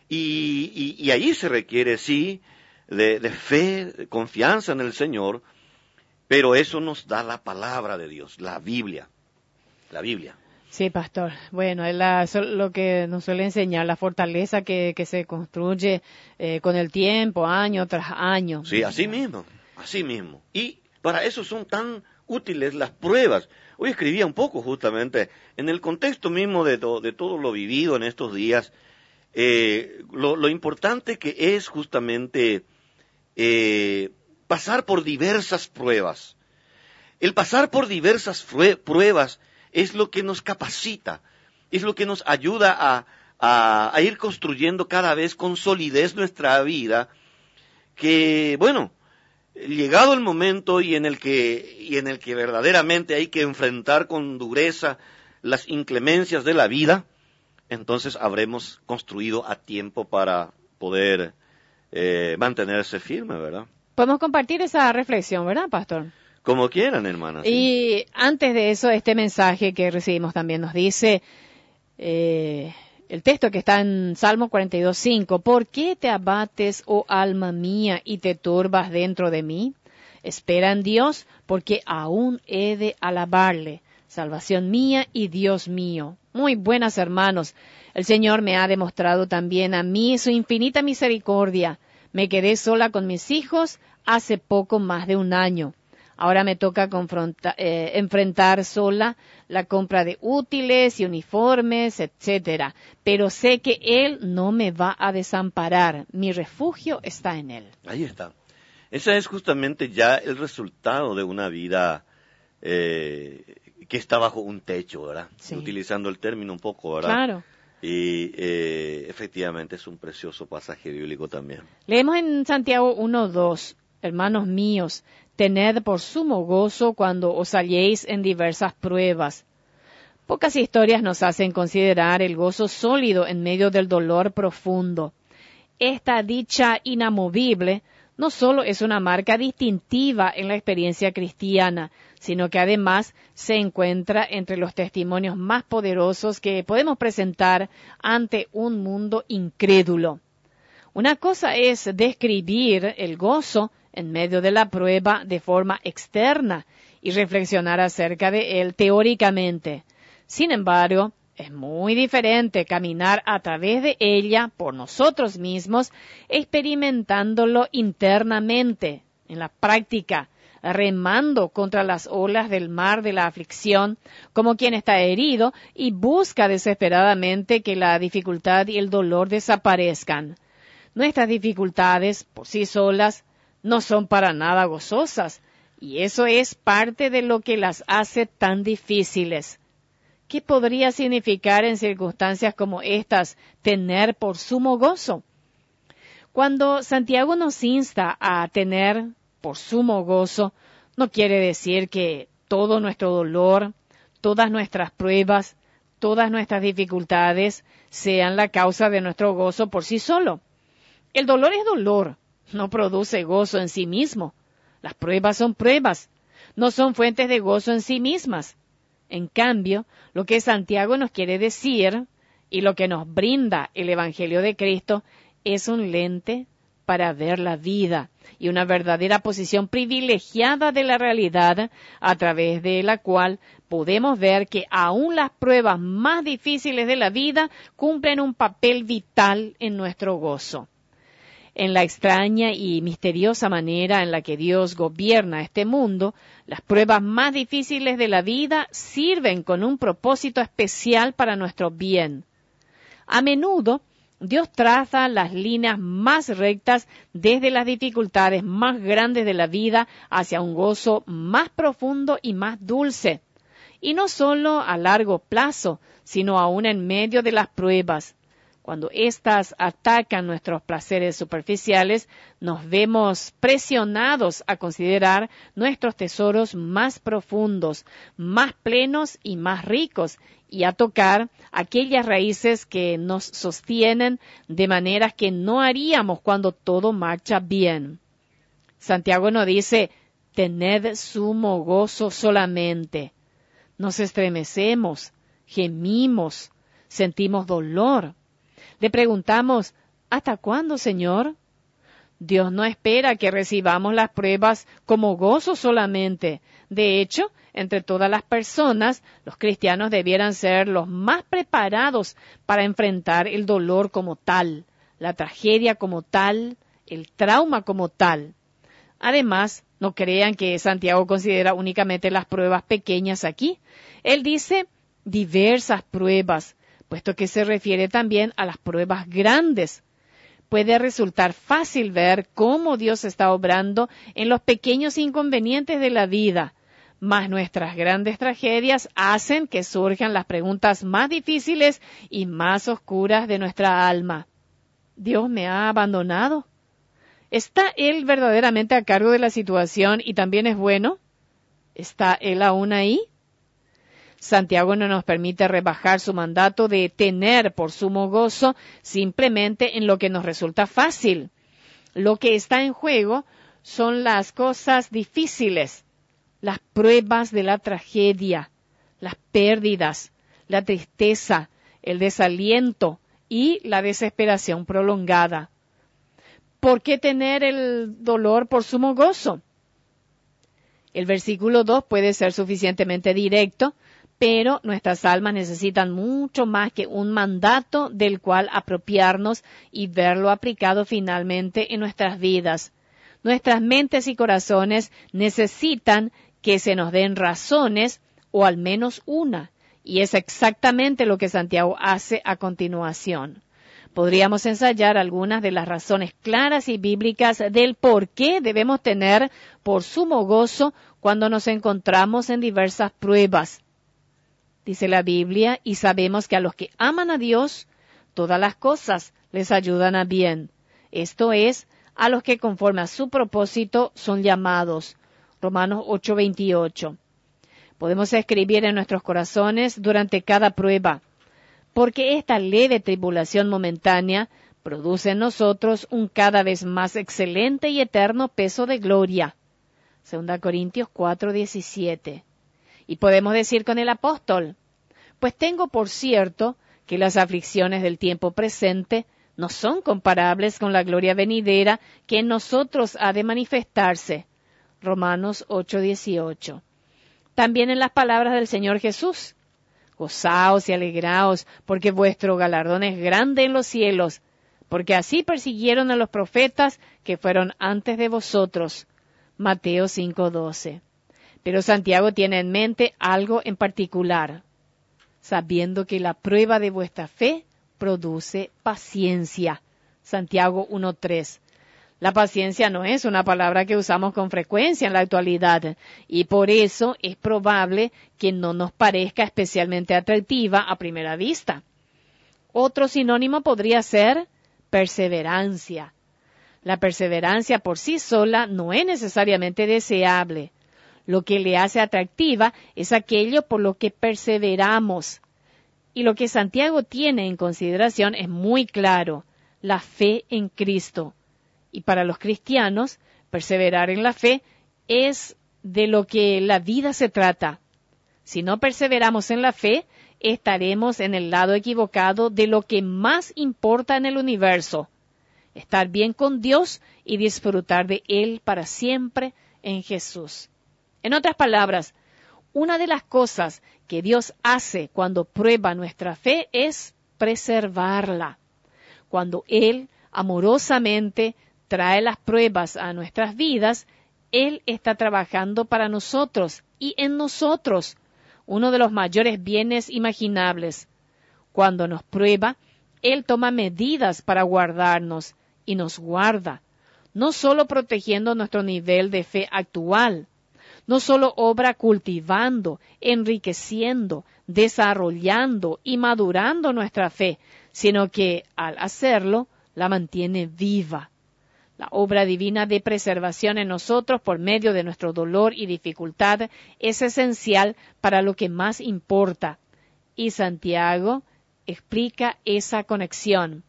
Y, ahí se requiere, sí, de, de, fe, de confianza en el Señor, pero eso nos da la palabra de Dios, la Biblia, la Biblia. Sí, pastor. Bueno, es lo que nos suele enseñar, la fortaleza que, se construye eh, con el tiempo, año tras año. Sí, así mismo, así mismo. Y para eso son tan útiles las pruebas. Hoy escribía un poco justamente en el contexto mismo de, de todo lo vivido en estos días, eh, lo, importante que es justamente eh, pasar por diversas pruebas. El pasar por diversas pruebas es lo que nos capacita, es lo que nos ayuda a, ir construyendo cada vez con solidez nuestra vida, que, bueno, llegado el momento y en el que, y en el que verdaderamente hay que enfrentar con dureza las inclemencias de la vida, entonces habremos construido a tiempo para poder eh, mantenerse firme, ¿verdad? Podemos compartir esa reflexión, ¿verdad, pastor? Como quieran, hermanas. Y antes de eso, este mensaje que recibimos también nos dice eh, el texto que está en Salmo 42.5, ¿por qué te abates, oh alma mía, y te turbas dentro de mí? Espera en Dios, porque aún he de alabarle, salvación mía y Dios mío. Muy buenas hermanos, el Señor me ha demostrado también a mí su infinita misericordia. Me quedé sola con mis hijos hace poco más de un año. Ahora me toca eh, enfrentar sola la compra de útiles y uniformes, etcétera. Pero sé que Él no me va a desamparar. Mi refugio está en Él. Ahí está. Ese es justamente ya el resultado de una vida eh, que está bajo un techo, ¿verdad? Utilizando el término un poco, ¿verdad? Claro. Y eh, efectivamente es un precioso pasaje bíblico también. Leemos en Santiago 1.2, hermanos míos, tened por sumo gozo cuando os halléis en diversas pruebas. Pocas historias nos hacen considerar el gozo sólido en medio del dolor profundo. Esta dicha inamovible no solo es una marca distintiva en la experiencia cristiana, sino que además se encuentra entre los testimonios más poderosos que podemos presentar ante un mundo incrédulo. Una cosa es describir el gozo en medio de la prueba de forma externa y reflexionar acerca de él teóricamente. Sin embargo, es muy diferente caminar a través de ella por nosotros mismos, experimentándolo internamente, en la práctica, remando contra las olas del mar de la aflicción, como quien está herido y busca desesperadamente que la dificultad y el dolor desaparezcan. Nuestras dificultades, por sí solas, no son para nada gozosas, y eso es parte de lo que las hace tan difíciles. ¿Qué podría significar en circunstancias como estas tener por sumo gozo? Cuando Santiago nos insta a tener por sumo gozo, no quiere decir que todo nuestro dolor, todas nuestras pruebas, todas nuestras dificultades sean la causa de nuestro gozo por sí solo. El dolor es dolor, no produce gozo en sí mismo. Las pruebas son pruebas, no son fuentes de gozo en sí mismas. En cambio, lo que Santiago nos quiere decir y lo que nos brinda el Evangelio de Cristo es un lente para ver la vida y una verdadera posición privilegiada de la realidad a través de la cual podemos ver que aún las pruebas más difíciles de la vida cumplen un papel vital en nuestro gozo en la extraña y misteriosa manera en la que Dios gobierna este mundo, las pruebas más difíciles de la vida sirven con un propósito especial para nuestro bien. A menudo, Dios traza las líneas más rectas desde las dificultades más grandes de la vida hacia un gozo más profundo y más dulce. Y no solo a largo plazo, sino aún en medio de las pruebas. Cuando éstas atacan nuestros placeres superficiales, nos vemos presionados a considerar nuestros tesoros más profundos, más plenos y más ricos, y a tocar aquellas raíces que nos sostienen de maneras que no haríamos cuando todo marcha bien. Santiago nos dice, tened sumo gozo solamente. Nos estremecemos, gemimos, sentimos dolor, le preguntamos, ¿hasta cuándo, Señor? Dios no espera que recibamos las pruebas como gozo solamente. De hecho, entre todas las personas, los cristianos debieran ser los más preparados para enfrentar el dolor como tal, la tragedia como tal, el trauma como tal. Además, no crean que Santiago considera únicamente las pruebas pequeñas aquí. Él dice diversas pruebas, puesto que se refiere también a las pruebas grandes. Puede resultar fácil ver cómo Dios está obrando en los pequeños inconvenientes de la vida, mas nuestras grandes tragedias hacen que surjan las preguntas más difíciles y más oscuras de nuestra alma. ¿Dios me ha abandonado? ¿Está Él verdaderamente a cargo de la situación y también es bueno? ¿Está Él aún ahí? Santiago no nos permite rebajar su mandato de tener por sumo gozo simplemente en lo que nos resulta fácil. Lo que está en juego son las cosas difíciles, las pruebas de la tragedia, las pérdidas, la tristeza, el desaliento y la desesperación prolongada. ¿Por qué tener el dolor por sumo gozo? El versículo 2 puede ser suficientemente directo pero nuestras almas necesitan mucho más que un mandato del cual apropiarnos y verlo aplicado finalmente en nuestras vidas. Nuestras mentes y corazones necesitan que se nos den razones o al menos una, y es exactamente lo que Santiago hace a continuación. Podríamos ensayar algunas de las razones claras y bíblicas del por qué debemos tener por sumo gozo cuando nos encontramos en diversas pruebas dice la Biblia, y sabemos que a los que aman a Dios, todas las cosas les ayudan a bien. Esto es, a los que conforme a su propósito son llamados. Romanos 8:28. Podemos escribir en nuestros corazones durante cada prueba, porque esta leve tribulación momentánea produce en nosotros un cada vez más excelente y eterno peso de gloria. 2 Corintios 4:17. Y podemos decir con el apóstol, pues tengo por cierto que las aflicciones del tiempo presente no son comparables con la gloria venidera que en nosotros ha de manifestarse. Romanos 8:18. También en las palabras del Señor Jesús. Gozaos y alegraos, porque vuestro galardón es grande en los cielos, porque así persiguieron a los profetas que fueron antes de vosotros. Mateo 5:12. Pero Santiago tiene en mente algo en particular, sabiendo que la prueba de vuestra fe produce paciencia. Santiago 1.3. La paciencia no es una palabra que usamos con frecuencia en la actualidad y por eso es probable que no nos parezca especialmente atractiva a primera vista. Otro sinónimo podría ser perseverancia. La perseverancia por sí sola no es necesariamente deseable. Lo que le hace atractiva es aquello por lo que perseveramos. Y lo que Santiago tiene en consideración es muy claro, la fe en Cristo. Y para los cristianos, perseverar en la fe es de lo que la vida se trata. Si no perseveramos en la fe, estaremos en el lado equivocado de lo que más importa en el universo, estar bien con Dios y disfrutar de Él para siempre en Jesús. En otras palabras, una de las cosas que Dios hace cuando prueba nuestra fe es preservarla. Cuando Él amorosamente trae las pruebas a nuestras vidas, Él está trabajando para nosotros y en nosotros, uno de los mayores bienes imaginables. Cuando nos prueba, Él toma medidas para guardarnos y nos guarda, no solo protegiendo nuestro nivel de fe actual, no solo obra cultivando, enriqueciendo, desarrollando y madurando nuestra fe, sino que al hacerlo la mantiene viva. La obra divina de preservación en nosotros por medio de nuestro dolor y dificultad es esencial para lo que más importa. Y Santiago explica esa conexión.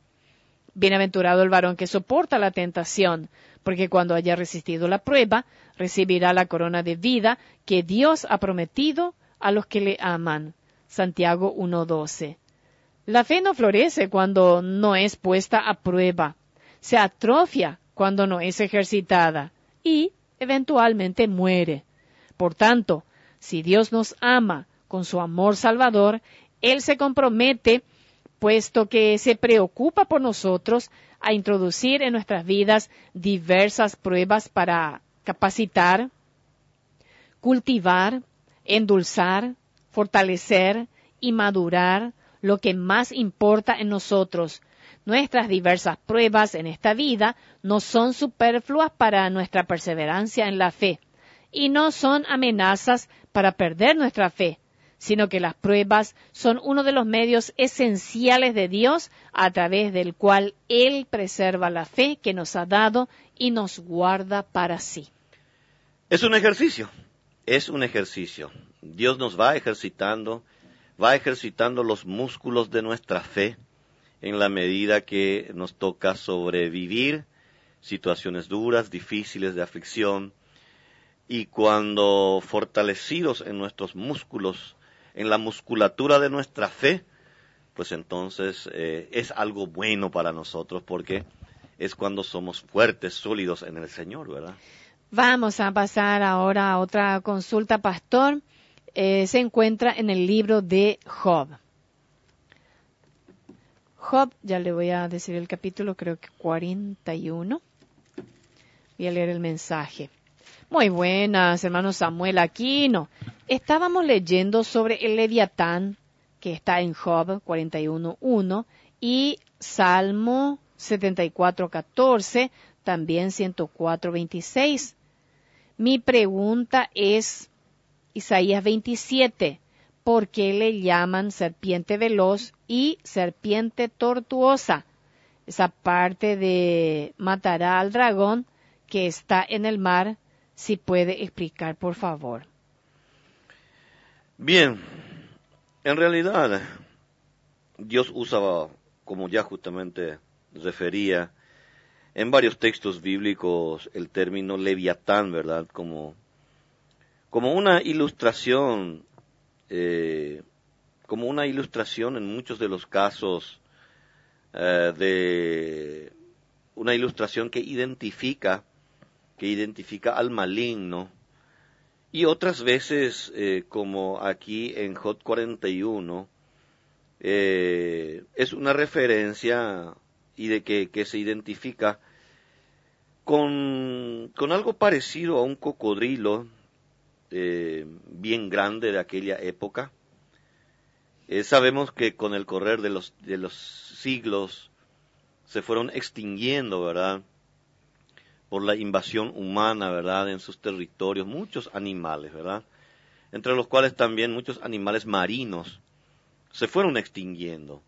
Bienaventurado el varón que soporta la tentación, porque cuando haya resistido la prueba, recibirá la corona de vida que Dios ha prometido a los que le aman. Santiago 1.12. La fe no florece cuando no es puesta a prueba, se atrofia cuando no es ejercitada y eventualmente muere. Por tanto, si Dios nos ama con su amor salvador, Él se compromete, puesto que se preocupa por nosotros, a introducir en nuestras vidas diversas pruebas para capacitar, cultivar, endulzar, fortalecer y madurar lo que más importa en nosotros. Nuestras diversas pruebas en esta vida no son superfluas para nuestra perseverancia en la fe y no son amenazas para perder nuestra fe, sino que las pruebas son uno de los medios esenciales de Dios a través del cual Él preserva la fe que nos ha dado y nos guarda para sí. Es un ejercicio, es un ejercicio. Dios nos va ejercitando, va ejercitando los músculos de nuestra fe en la medida que nos toca sobrevivir situaciones duras, difíciles de aflicción, y cuando fortalecidos en nuestros músculos, en la musculatura de nuestra fe, pues entonces eh, es algo bueno para nosotros porque es cuando somos fuertes, sólidos en el Señor, ¿verdad? Vamos a pasar ahora a otra consulta, pastor. Eh, se encuentra en el libro de Job. Job, ya le voy a decir el capítulo, creo que 41. Voy a leer el mensaje. Muy buenas, hermano Samuel Aquino. Estábamos leyendo sobre el Leviatán, que está en Job 41.1, y Salmo 74.14, también 104.26. Mi pregunta es, Isaías 27, ¿por qué le llaman serpiente veloz y serpiente tortuosa? Esa parte de matará al dragón que está en el mar, si puede explicar, por favor. Bien, en realidad Dios usaba, como ya justamente refería, en varios textos bíblicos el término leviatán, ¿verdad? Como como una ilustración, eh, como una ilustración en muchos de los casos eh, de una ilustración que identifica, que identifica al maligno, y otras veces, eh, como aquí en Hot 41, es una referencia y de que, que se identifica con, con, algo parecido a un cocodrilo eh, bien grande de aquella época. Eh, sabemos que con el correr de los, de los siglos se fueron extinguiendo, ¿verdad? Por la invasión humana, ¿verdad? En sus territorios, muchos animales, ¿verdad? Entre los cuales también muchos animales marinos se fueron extinguiendo.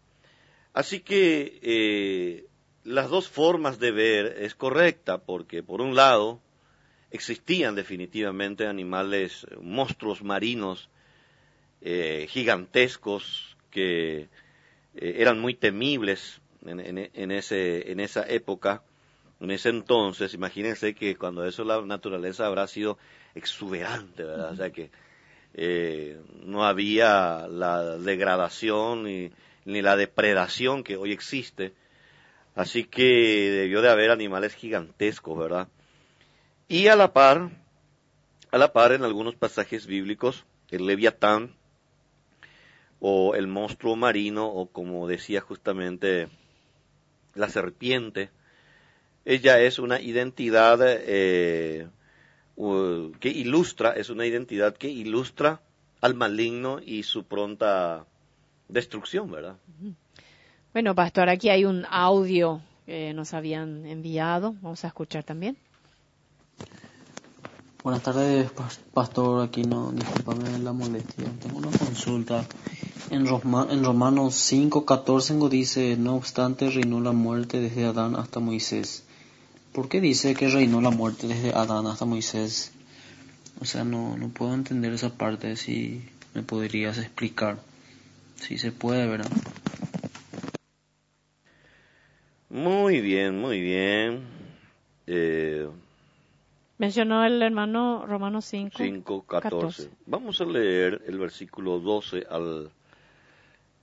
Así que eh, las dos formas de ver es correcta, porque por un lado, existían definitivamente animales, monstruos marinos eh, gigantescos que eh, eran muy temibles en, esa época, en ese entonces. Imagínense que cuando eso la naturaleza habrá sido exuberante, ¿verdad? O sea que eh, no había la degradación ni, ni la depredación que hoy existe. Así que debió de haber animales gigantescos, ¿verdad? Y a la par, a la par en algunos pasajes bíblicos, el leviatán o el monstruo marino o como decía justamente la serpiente, ella es una identidad eh, que ilustra, es una identidad que ilustra al maligno y su pronta destrucción, ¿verdad? Bueno, pastor, aquí hay un audio que nos habían enviado, vamos a escuchar también. Buenas tardes, pastor. Aquí no, discúlpame la molestia. Tengo una consulta. En, en Romanos 5, 14 dice, no obstante reinó la muerte desde Adán hasta Moisés. ¿Por qué dice que reinó la muerte desde Adán hasta Moisés? O sea, no, no puedo entender esa parte, si me podrías explicar. Si se puede, ¿verdad? Muy bien, muy bien. Eh, Mencionó el hermano Romano 5. 5, 14. Vamos a leer el versículo 12 al,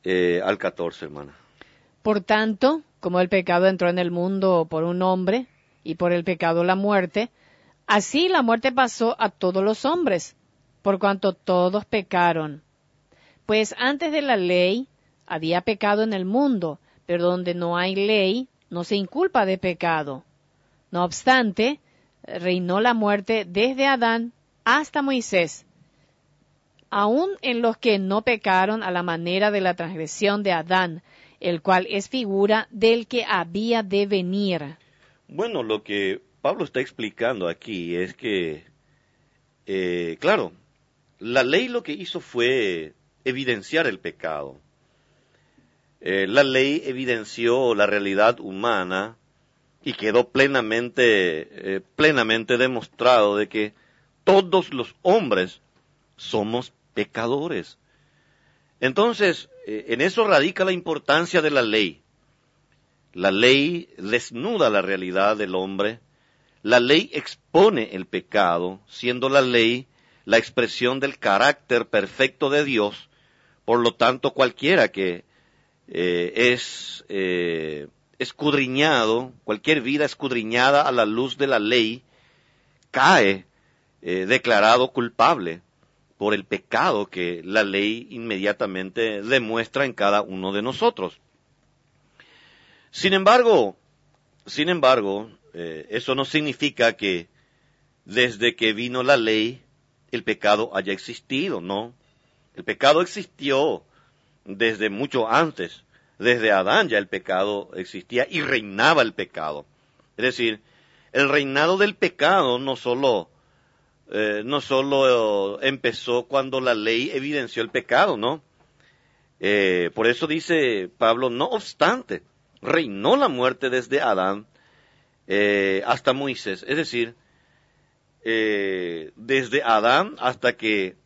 eh, al 14, hermana. Por tanto, como el pecado entró en el mundo por un hombre, y por el pecado la muerte, así la muerte pasó a todos los hombres, por cuanto todos pecaron. Pues antes de la ley había pecado en el mundo, pero donde no hay ley, no se inculpa de pecado. No obstante, reinó la muerte desde Adán hasta Moisés, aun en los que no pecaron a la manera de la transgresión de Adán, el cual es figura del que había de venir. Bueno, lo que Pablo está explicando aquí es que, eh, claro, la ley lo que hizo fue evidenciar el pecado. Eh, la ley evidenció la realidad humana y quedó plenamente, eh, plenamente demostrado de que todos los hombres somos pecadores. Entonces, en eso radica la importancia de la ley. La ley desnuda la realidad del hombre, la ley expone el pecado, siendo la ley la expresión del carácter perfecto de Dios, por lo tanto cualquiera que eh, es escudriñado, cualquier vida escudriñada a la luz de la ley, cae eh, declarado culpable por el pecado que la ley inmediatamente demuestra en cada uno de nosotros. Sin embargo, sin embargo, eh, eso no significa que desde que vino la ley el pecado haya existido, no. El pecado existió desde mucho antes desde Adán ya el pecado existía y reinaba el pecado. Es decir, el reinado del pecado no solo, eh, no solo empezó cuando la ley evidenció el pecado, ¿no? Eh, por eso dice Pablo, no obstante, reinó la muerte desde Adán eh, hasta Moisés. Es decir, desde Adán hasta que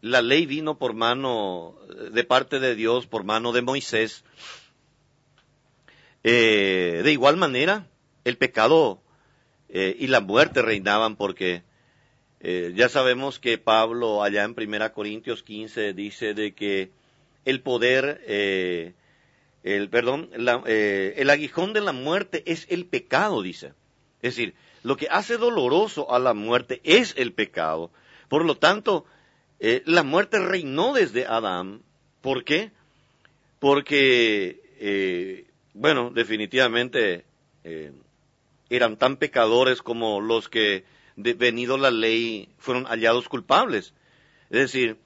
la ley vino por mano de parte de Dios, por mano de Moisés. Eh, de igual manera, el pecado eh, y la muerte reinaban porque Eh, ya sabemos que Pablo allá en 1 Corintios 15 dice de que el poder, eh, el, perdón, eh, el aguijón de la muerte es el pecado, dice. Es decir, lo que hace doloroso a la muerte es el pecado. Por lo tanto, la muerte reinó desde Adán. ¿Por qué? Porque, bueno, definitivamente eran tan pecadores como los que de, venido la ley, fueron hallados culpables. Es decir,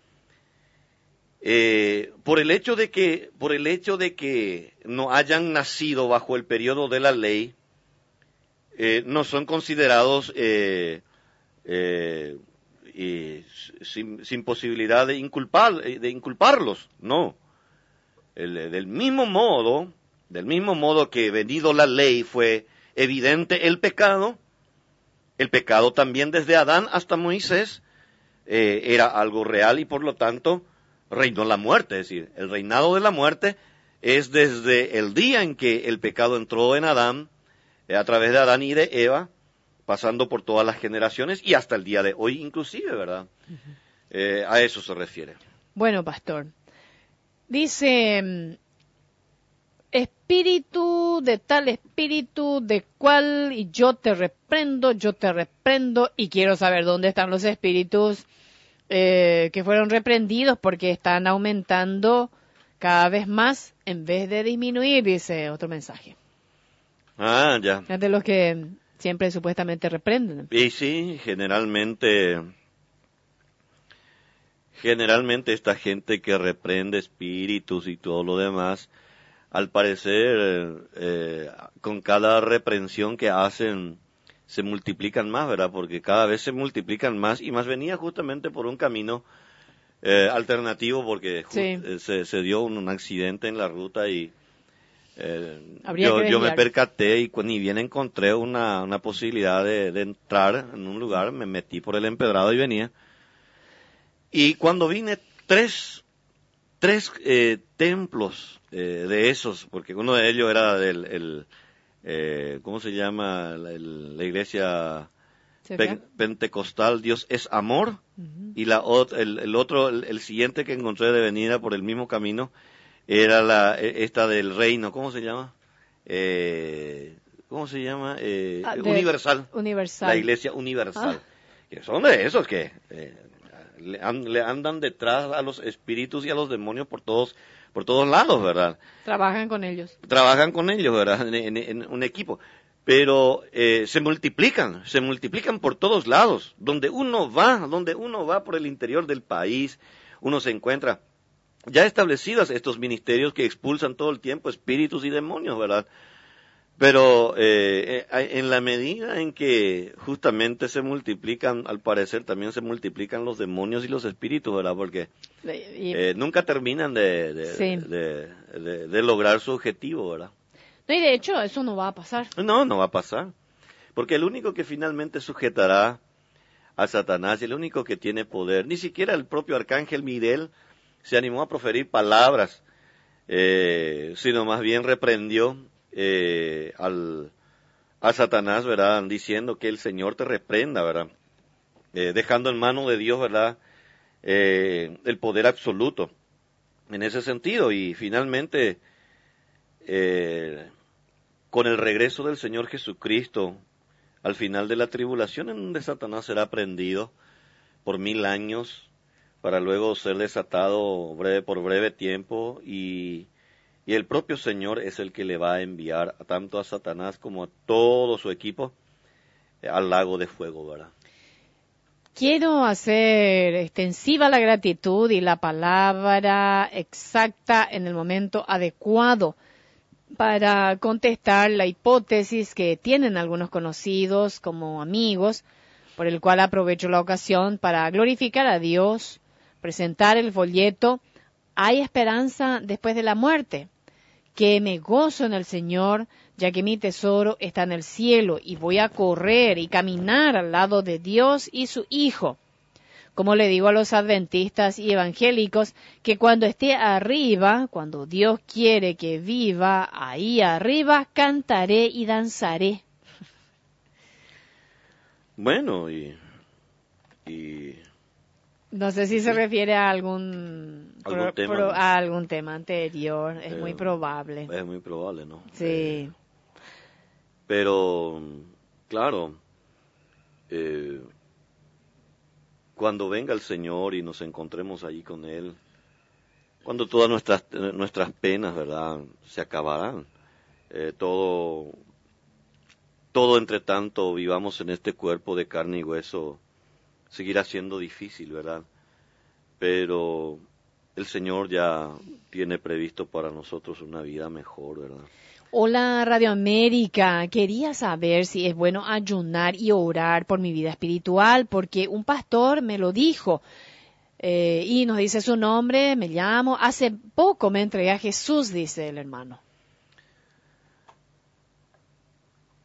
eh, por el hecho de que, por el hecho de que no hayan nacido bajo el periodo de la ley, eh, no son considerados eh, sin, posibilidad de, inculpar, de inculparlos, no. del mismo modo, del mismo modo que venido la ley fue evidente el pecado, el pecado también desde Adán hasta Moisés era algo real y por lo tanto reinó la muerte. Es decir, el reinado de la muerte es desde el día en que el pecado entró en Adán, eh, a través de Adán y de Eva, pasando por todas las generaciones y hasta el día de hoy inclusive, ¿verdad? Eh, a eso se refiere. Bueno, pastor. Dice mm, espíritu de tal espíritu de cual y yo te reprendo, yo te reprendo y quiero saber dónde están los espíritus eh, que fueron reprendidos porque están aumentando cada vez más en vez de disminuir, dice otro mensaje. Ah, ya. Es de los que siempre supuestamente reprenden. Y sí, generalmente generalmente esta gente que reprende espíritus y todo lo demás al parecer, eh, con cada reprensión que hacen, se multiplican más, ¿verdad? Porque cada vez se multiplican más y más venía justamente por un camino eh, alternativo porque eh, se, dio un, accidente en la ruta y yo, me percaté y ni bien encontré una, una posibilidad de, de, entrar en un lugar, me metí por el empedrado y venía. Y cuando vine, tres, tres templos eh, de esos, porque uno de ellos era del, el, eh, ¿cómo se llama? La, iglesia pentecostal, Dios es amor, y la, el, el otro, el, siguiente que encontré de venida por el mismo camino, era la, e, esta del reino, ¿cómo se llama? Eh, ¿Cómo se llama? Eh, ah, universal. Universal. La iglesia universal. Ah. Que son de esos que eh, le, le, andan detrás a los espíritus y a los demonios por todos por todos lados, ¿verdad? Trabajan con ellos. Trabajan con ellos, ¿verdad? En, un equipo. Pero eh, se multiplican, se multiplican por todos lados. Donde uno va, donde uno va por el interior del país, uno se encuentra ya establecidos estos ministerios que expulsan todo el tiempo espíritus y demonios, ¿verdad? Pero eh, eh, en la medida en que justamente se multiplican, al parecer también se multiplican los demonios y los espíritus, ¿verdad? Porque eh, nunca terminan de, de, lograr su objetivo, ¿verdad? No, y de hecho eso no va a pasar. No, no va a pasar. Porque el único que finalmente sujetará a Satanás y el único que tiene poder, ni siquiera el propio arcángel Miguel se animó a proferir palabras, sino más bien reprendió eh, al, a Satanás, ¿verdad? Diciendo que el Señor te reprenda, ¿verdad? Eh, dejando en mano de Dios, ¿verdad? Eh, el poder absoluto en ese sentido. Y finalmente, con el regreso del Señor Jesucristo, al final de la tribulación, en donde Satanás será prendido por mil años, para luego ser desatado por breve tiempo y y el propio Señor es el que le va a enviar tanto a Satanás como a todo su equipo eh, al lago de fuego, ¿verdad? Quiero hacer extensiva la gratitud y la palabra exacta en el momento adecuado para contestar la hipótesis que tienen algunos conocidos como amigos, por el cual aprovecho la ocasión para glorificar a Dios, presentar el folleto Hay esperanza después de la muerte que me gozo en el Señor, ya que mi tesoro está en el cielo y voy a correr y caminar al lado de Dios y su Hijo. Como le digo a los adventistas y evangélicos, que cuando esté arriba, cuando Dios quiere que viva ahí arriba, cantaré y danzaré. Bueno, y, Y No sé si se refiere a algún, Algún pro- tema, a algún tema anterior. Es muy Eh, probable. es muy probable, ¿no? Sí. Eh, pero, claro, eh, cuando venga el Señor y nos encontremos allí con Él, cuando todas nuestras, nuestras penas, ¿verdad?, se acabarán. Eh, todo, todo entre tanto vivamos en este cuerpo de carne y hueso, seguirá siendo difícil, ¿verdad? Pero el Señor ya tiene previsto para nosotros una vida mejor, ¿verdad? Hola Radio América, quería saber si es bueno ayunar y orar por mi vida espiritual, porque un pastor me lo dijo eh, y nos dice su nombre, me llamo, hace poco me entregué a Jesús, dice el hermano.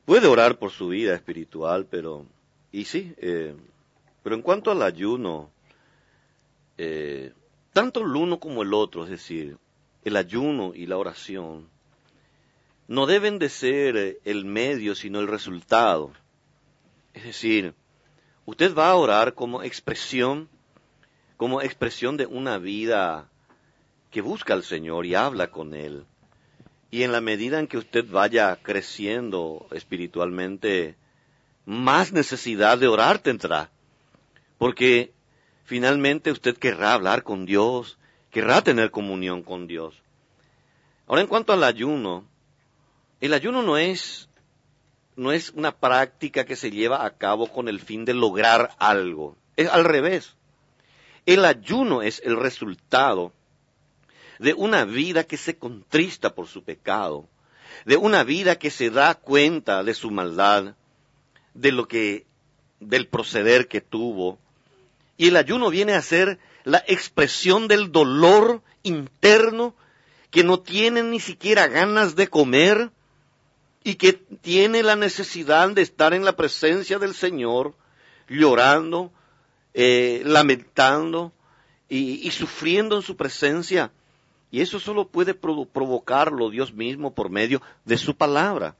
Puede orar por su vida espiritual, pero, y sí, eh, pero en cuanto al ayuno, eh, tanto el uno como el otro, es decir, el ayuno y la oración, no deben de ser eh, el medio, sino el resultado. Es decir, usted va a orar como expresión, como expresión de una vida que busca al Señor y habla con Él. Y en la medida en que usted vaya creciendo espiritualmente, más necesidad de orar tendrá. Porque finalmente usted querrá hablar con Dios, querrá tener comunión con Dios. Ahora, en cuanto al ayuno, el ayuno no es, no es una práctica que se lleva a cabo con el fin de lograr algo. Es al revés. El ayuno es el resultado de una vida que se contrista por su pecado, de una vida que se da cuenta de su maldad, de lo que, del proceder que tuvo. Y el ayuno viene a ser la expresión del dolor interno que no tiene ni siquiera ganas de comer y que tiene la necesidad de estar en la presencia del Señor, llorando, eh, lamentando y, sufriendo en su presencia. Y eso solo puede provo- provocarlo Dios mismo por medio de su palabra.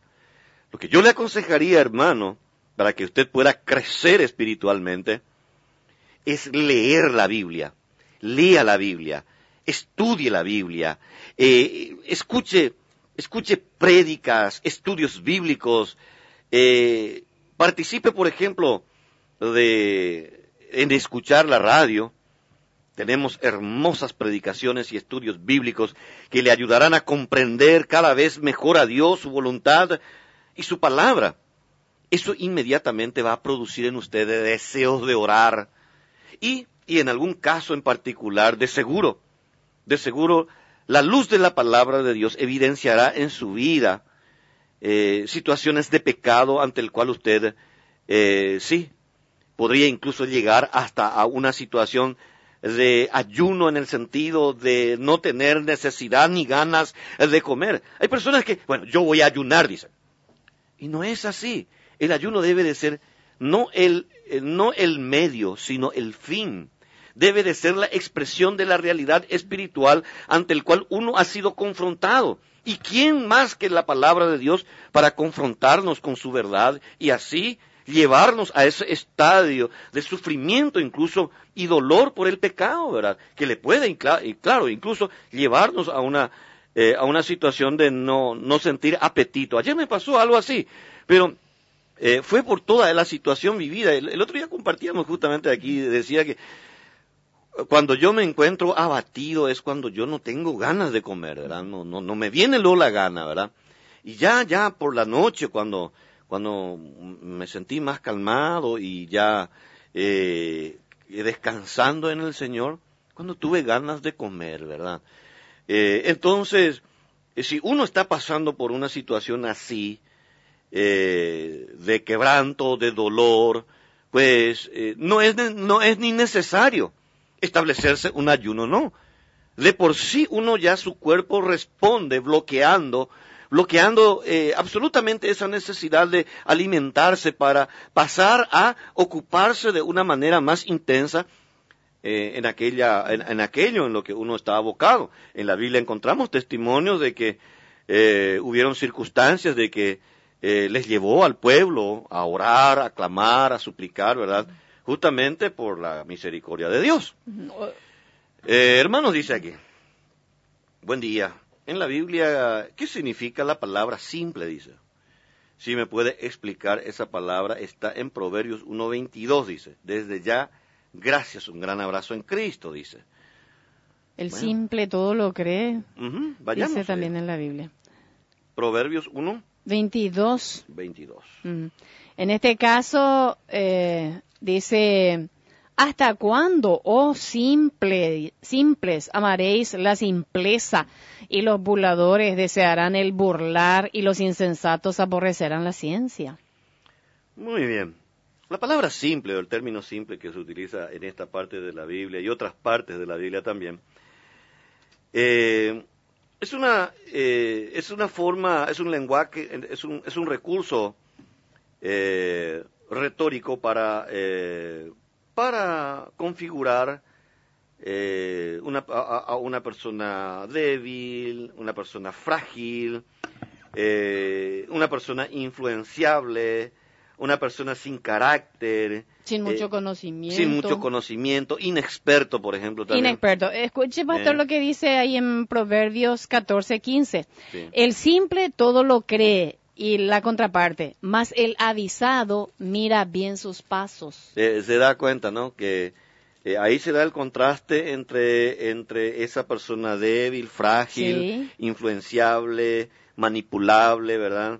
Lo que yo le aconsejaría, hermano, para que usted pueda crecer espiritualmente, es leer la Biblia. Lea la Biblia, estudie la Biblia, eh, escuche, escuche prédicas, estudios bíblicos, eh, participe, por ejemplo, de, en escuchar la radio, tenemos hermosas predicaciones y estudios bíblicos que le ayudarán a comprender cada vez mejor a Dios, su voluntad y su palabra. Eso inmediatamente va a producir en usted deseos de orar y, y en algún caso en particular, de seguro, de seguro, la luz de la palabra de Dios evidenciará en su vida eh, situaciones de pecado ante el cual usted, eh, sí, podría incluso llegar hasta a una situación de ayuno en el sentido de no tener necesidad ni ganas de comer. Hay personas que, bueno, yo voy a ayunar, dicen. Y no es así. El ayuno debe de ser no el, eh, no el medio, sino el fin. Debe de ser la expresión de la realidad espiritual ante el cual uno ha sido confrontado. ¿Y quién más que la palabra de Dios para confrontarnos con su verdad y así llevarnos a ese estadio de sufrimiento incluso y dolor por el pecado, ¿verdad? Que le puede, y cla- y claro, incluso llevarnos a una, eh, a una situación de no, no sentir apetito. Ayer me pasó algo así, pero eh, fue por toda la situación vivida. El, otro día compartíamos justamente aquí, decía que cuando yo me encuentro abatido es cuando yo no tengo ganas de comer, ¿verdad? No me viene luego la gana, ¿verdad? Y ya, ya por la noche, cuando, cuando me sentí más calmado y ya eh, descansando en el Señor, cuando tuve ganas de comer, ¿verdad? Eh, entonces, eh, si uno está pasando por una situación así, eh, de quebranto, de dolor, pues eh, no, es, no es ni necesario establecerse un ayuno, no. De por sí uno ya su cuerpo responde bloqueando, bloqueando eh, absolutamente esa necesidad de alimentarse para pasar a ocuparse de una manera más intensa eh, en, aquella, en, aquello en lo que uno está abocado. En la Biblia encontramos testimonios de que hubieron circunstancias de que eh, les llevó al pueblo a orar, a clamar, a suplicar, ¿verdad? justamente por la misericordia de Dios. Eh, hermanos, dice aquí, buen día. En la Biblia, ¿qué significa la palabra simple? Dice. Si me puede explicar esa palabra, está en Proverbios 1.22, dice. Desde ya, gracias, un gran abrazo en Cristo, dice. El simple todo lo cree, Ujú, dice vayamos también en la Biblia. Proverbios 1, 22. 22. Mm. En este caso, eh, dice, ¿hasta cuándo, oh simple, simples, amaréis la simpleza y los burladores desearán el burlar y los insensatos aborrecerán la ciencia? Muy bien. La palabra simple o el término simple que se utiliza en esta parte de la Biblia y otras partes de la Biblia también, eh, es una eh, es una forma, es un lenguaje, es un, es un recurso eh, retórico para eh, para configurar eh, una, a, a una persona débil, una persona frágil, eh, una persona influenciable, una persona sin carácter, Sin mucho eh, conocimiento. sin mucho conocimiento, inexperto, por ejemplo, también. Inexperto. Escuche, pastor, Eh. lo que dice ahí en Proverbios 14, 15. Sí. El simple todo lo cree y la contraparte, mas el avisado mira bien sus pasos. Eh, se da cuenta, ¿no? Que eh, ahí se da el contraste entre, entre esa persona débil, frágil, Sí. influenciable, manipulable, ¿verdad?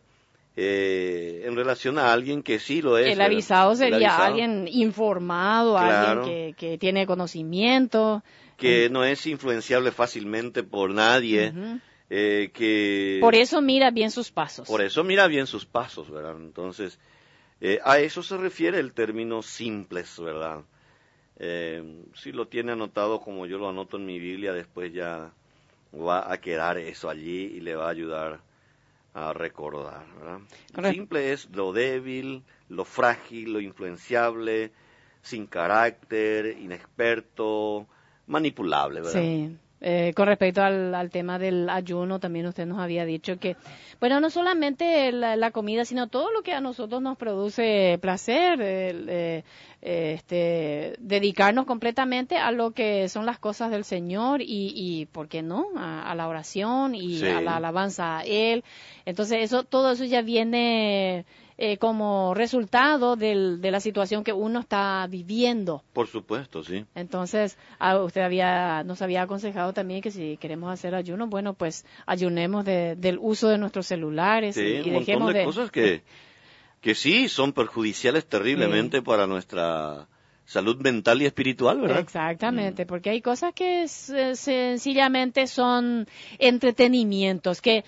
Eh, en relación a alguien que sí lo es. el ¿verdad? avisado El sería avisado, alguien informado, Claro. alguien que, que tiene conocimiento. Que no es influenciable fácilmente por nadie. Eh, que Por eso mira bien sus pasos. Por eso mira bien sus pasos, ¿verdad? Entonces, eh, a eso se refiere el término simples, ¿verdad? Eh, si lo tiene anotado como yo lo anoto en mi Biblia, después ya va a quedar eso allí y le va a ayudar a recordar, ¿verdad? Correcto. Simple es lo débil, lo frágil, lo influenciable, sin carácter, inexperto, manipulable, ¿verdad? Sí. Eh, con respecto al, al tema del ayuno, también usted nos había dicho que, bueno, no solamente la, la comida, sino todo lo que a nosotros nos produce placer, el, eh, este, dedicarnos completamente a lo que son las cosas del Señor y, y ¿por qué no? A, a la oración y Sí. a la alabanza a Él. Entonces, eso, todo eso ya viene eh, como resultado del- de la situación que uno está viviendo. Por supuesto, sí. Entonces, ah, usted había, nos había aconsejado también que si queremos hacer ayuno, bueno, pues ayunemos de- del uso de nuestros celulares Sí, y, y un montón dejemos de, de... cosas que, que sí son perjudiciales terriblemente para nuestra salud mental y espiritual, ¿verdad? Exactamente, Mm. porque hay cosas que s- sencillamente son entretenimientos que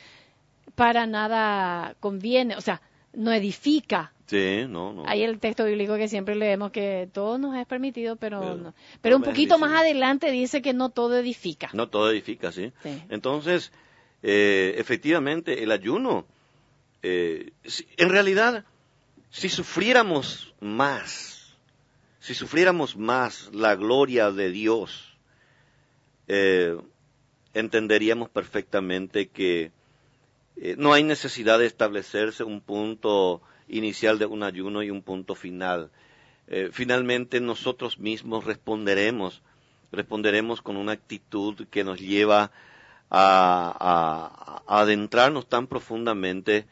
para nada conviene, o sea, no edifica. Sí, no, no. Hay el texto bíblico que siempre leemos que todo nos es permitido, pero Pero- no. Pero un poquito bendice. más adelante dice que no todo edifica. No todo edifica, ¿sí? Sí. Entonces, eh, efectivamente, el ayuno, eh, en realidad, si sufriéramos más, si sufriéramos más la gloria de Dios, eh, entenderíamos perfectamente que eh, no hay necesidad de establecerse un punto inicial de un ayuno y un punto final. Eh, finalmente nosotros mismos responderemos, responderemos con una actitud que nos lleva a, a- a adentrarnos tan profundamente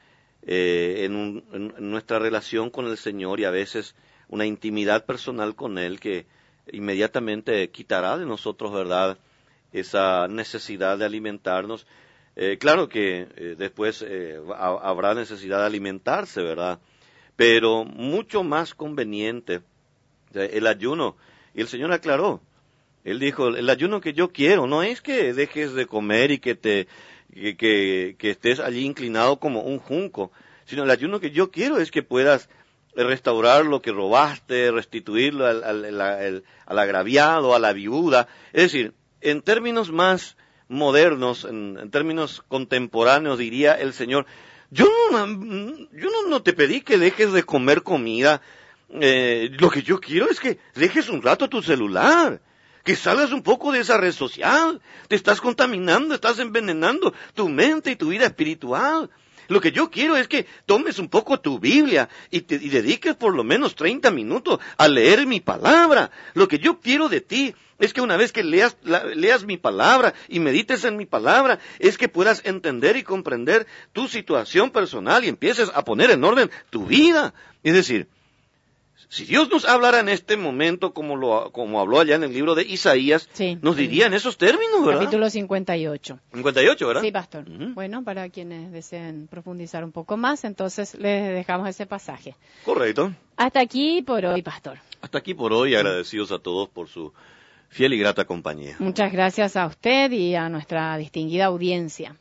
eh, en, un- nuestra relación con el Señor y a veces una intimidad personal con Él que inmediatamente quitará de nosotros, ¿verdad?, esa necesidad de alimentarnos. Eh, claro que eh, después eh, ha- habrá necesidad de alimentarse, ¿verdad? Pero mucho más conveniente el ayuno. Y el Señor aclaró. Él dijo, el ayuno que yo quiero no es que dejes de comer y que te que, que- que estés allí inclinado como un junco, sino el ayuno que yo quiero es que puedas restaurar lo que robaste, restituirlo al, al- al- agraviado, a la viuda. Es decir, en términos más modernos, en, términos contemporáneos, diría el Señor, yo no, yo no, no te pedí que dejes de comer comida, eh, lo que yo quiero es que dejes un rato tu celular, que salgas un poco de esa red social, te estás contaminando, estás envenenando tu mente y tu vida espiritual. Lo que yo quiero es que tomes un poco tu Biblia y, te, dediques por lo menos 30 minutos a leer mi palabra. Lo que yo quiero de ti es que una vez que leas, leas mi palabra y medites en mi palabra, es que puedas entender y comprender tu situación personal y empieces a poner en orden tu vida. Es decir, si Dios nos hablara en este momento como lo como habló allá en el libro de Isaías, Sí. nos diría en esos términos, ¿verdad? Capítulo 58. 58, ¿verdad? Sí, pastor. Bueno, para quienes deseen profundizar un poco más, entonces les dejamos ese pasaje. Correcto. Hasta aquí por hoy, pastor. Hasta aquí por hoy, agradecidos a todos por su fiel y grata compañía. Muchas gracias a usted y a nuestra distinguida audiencia.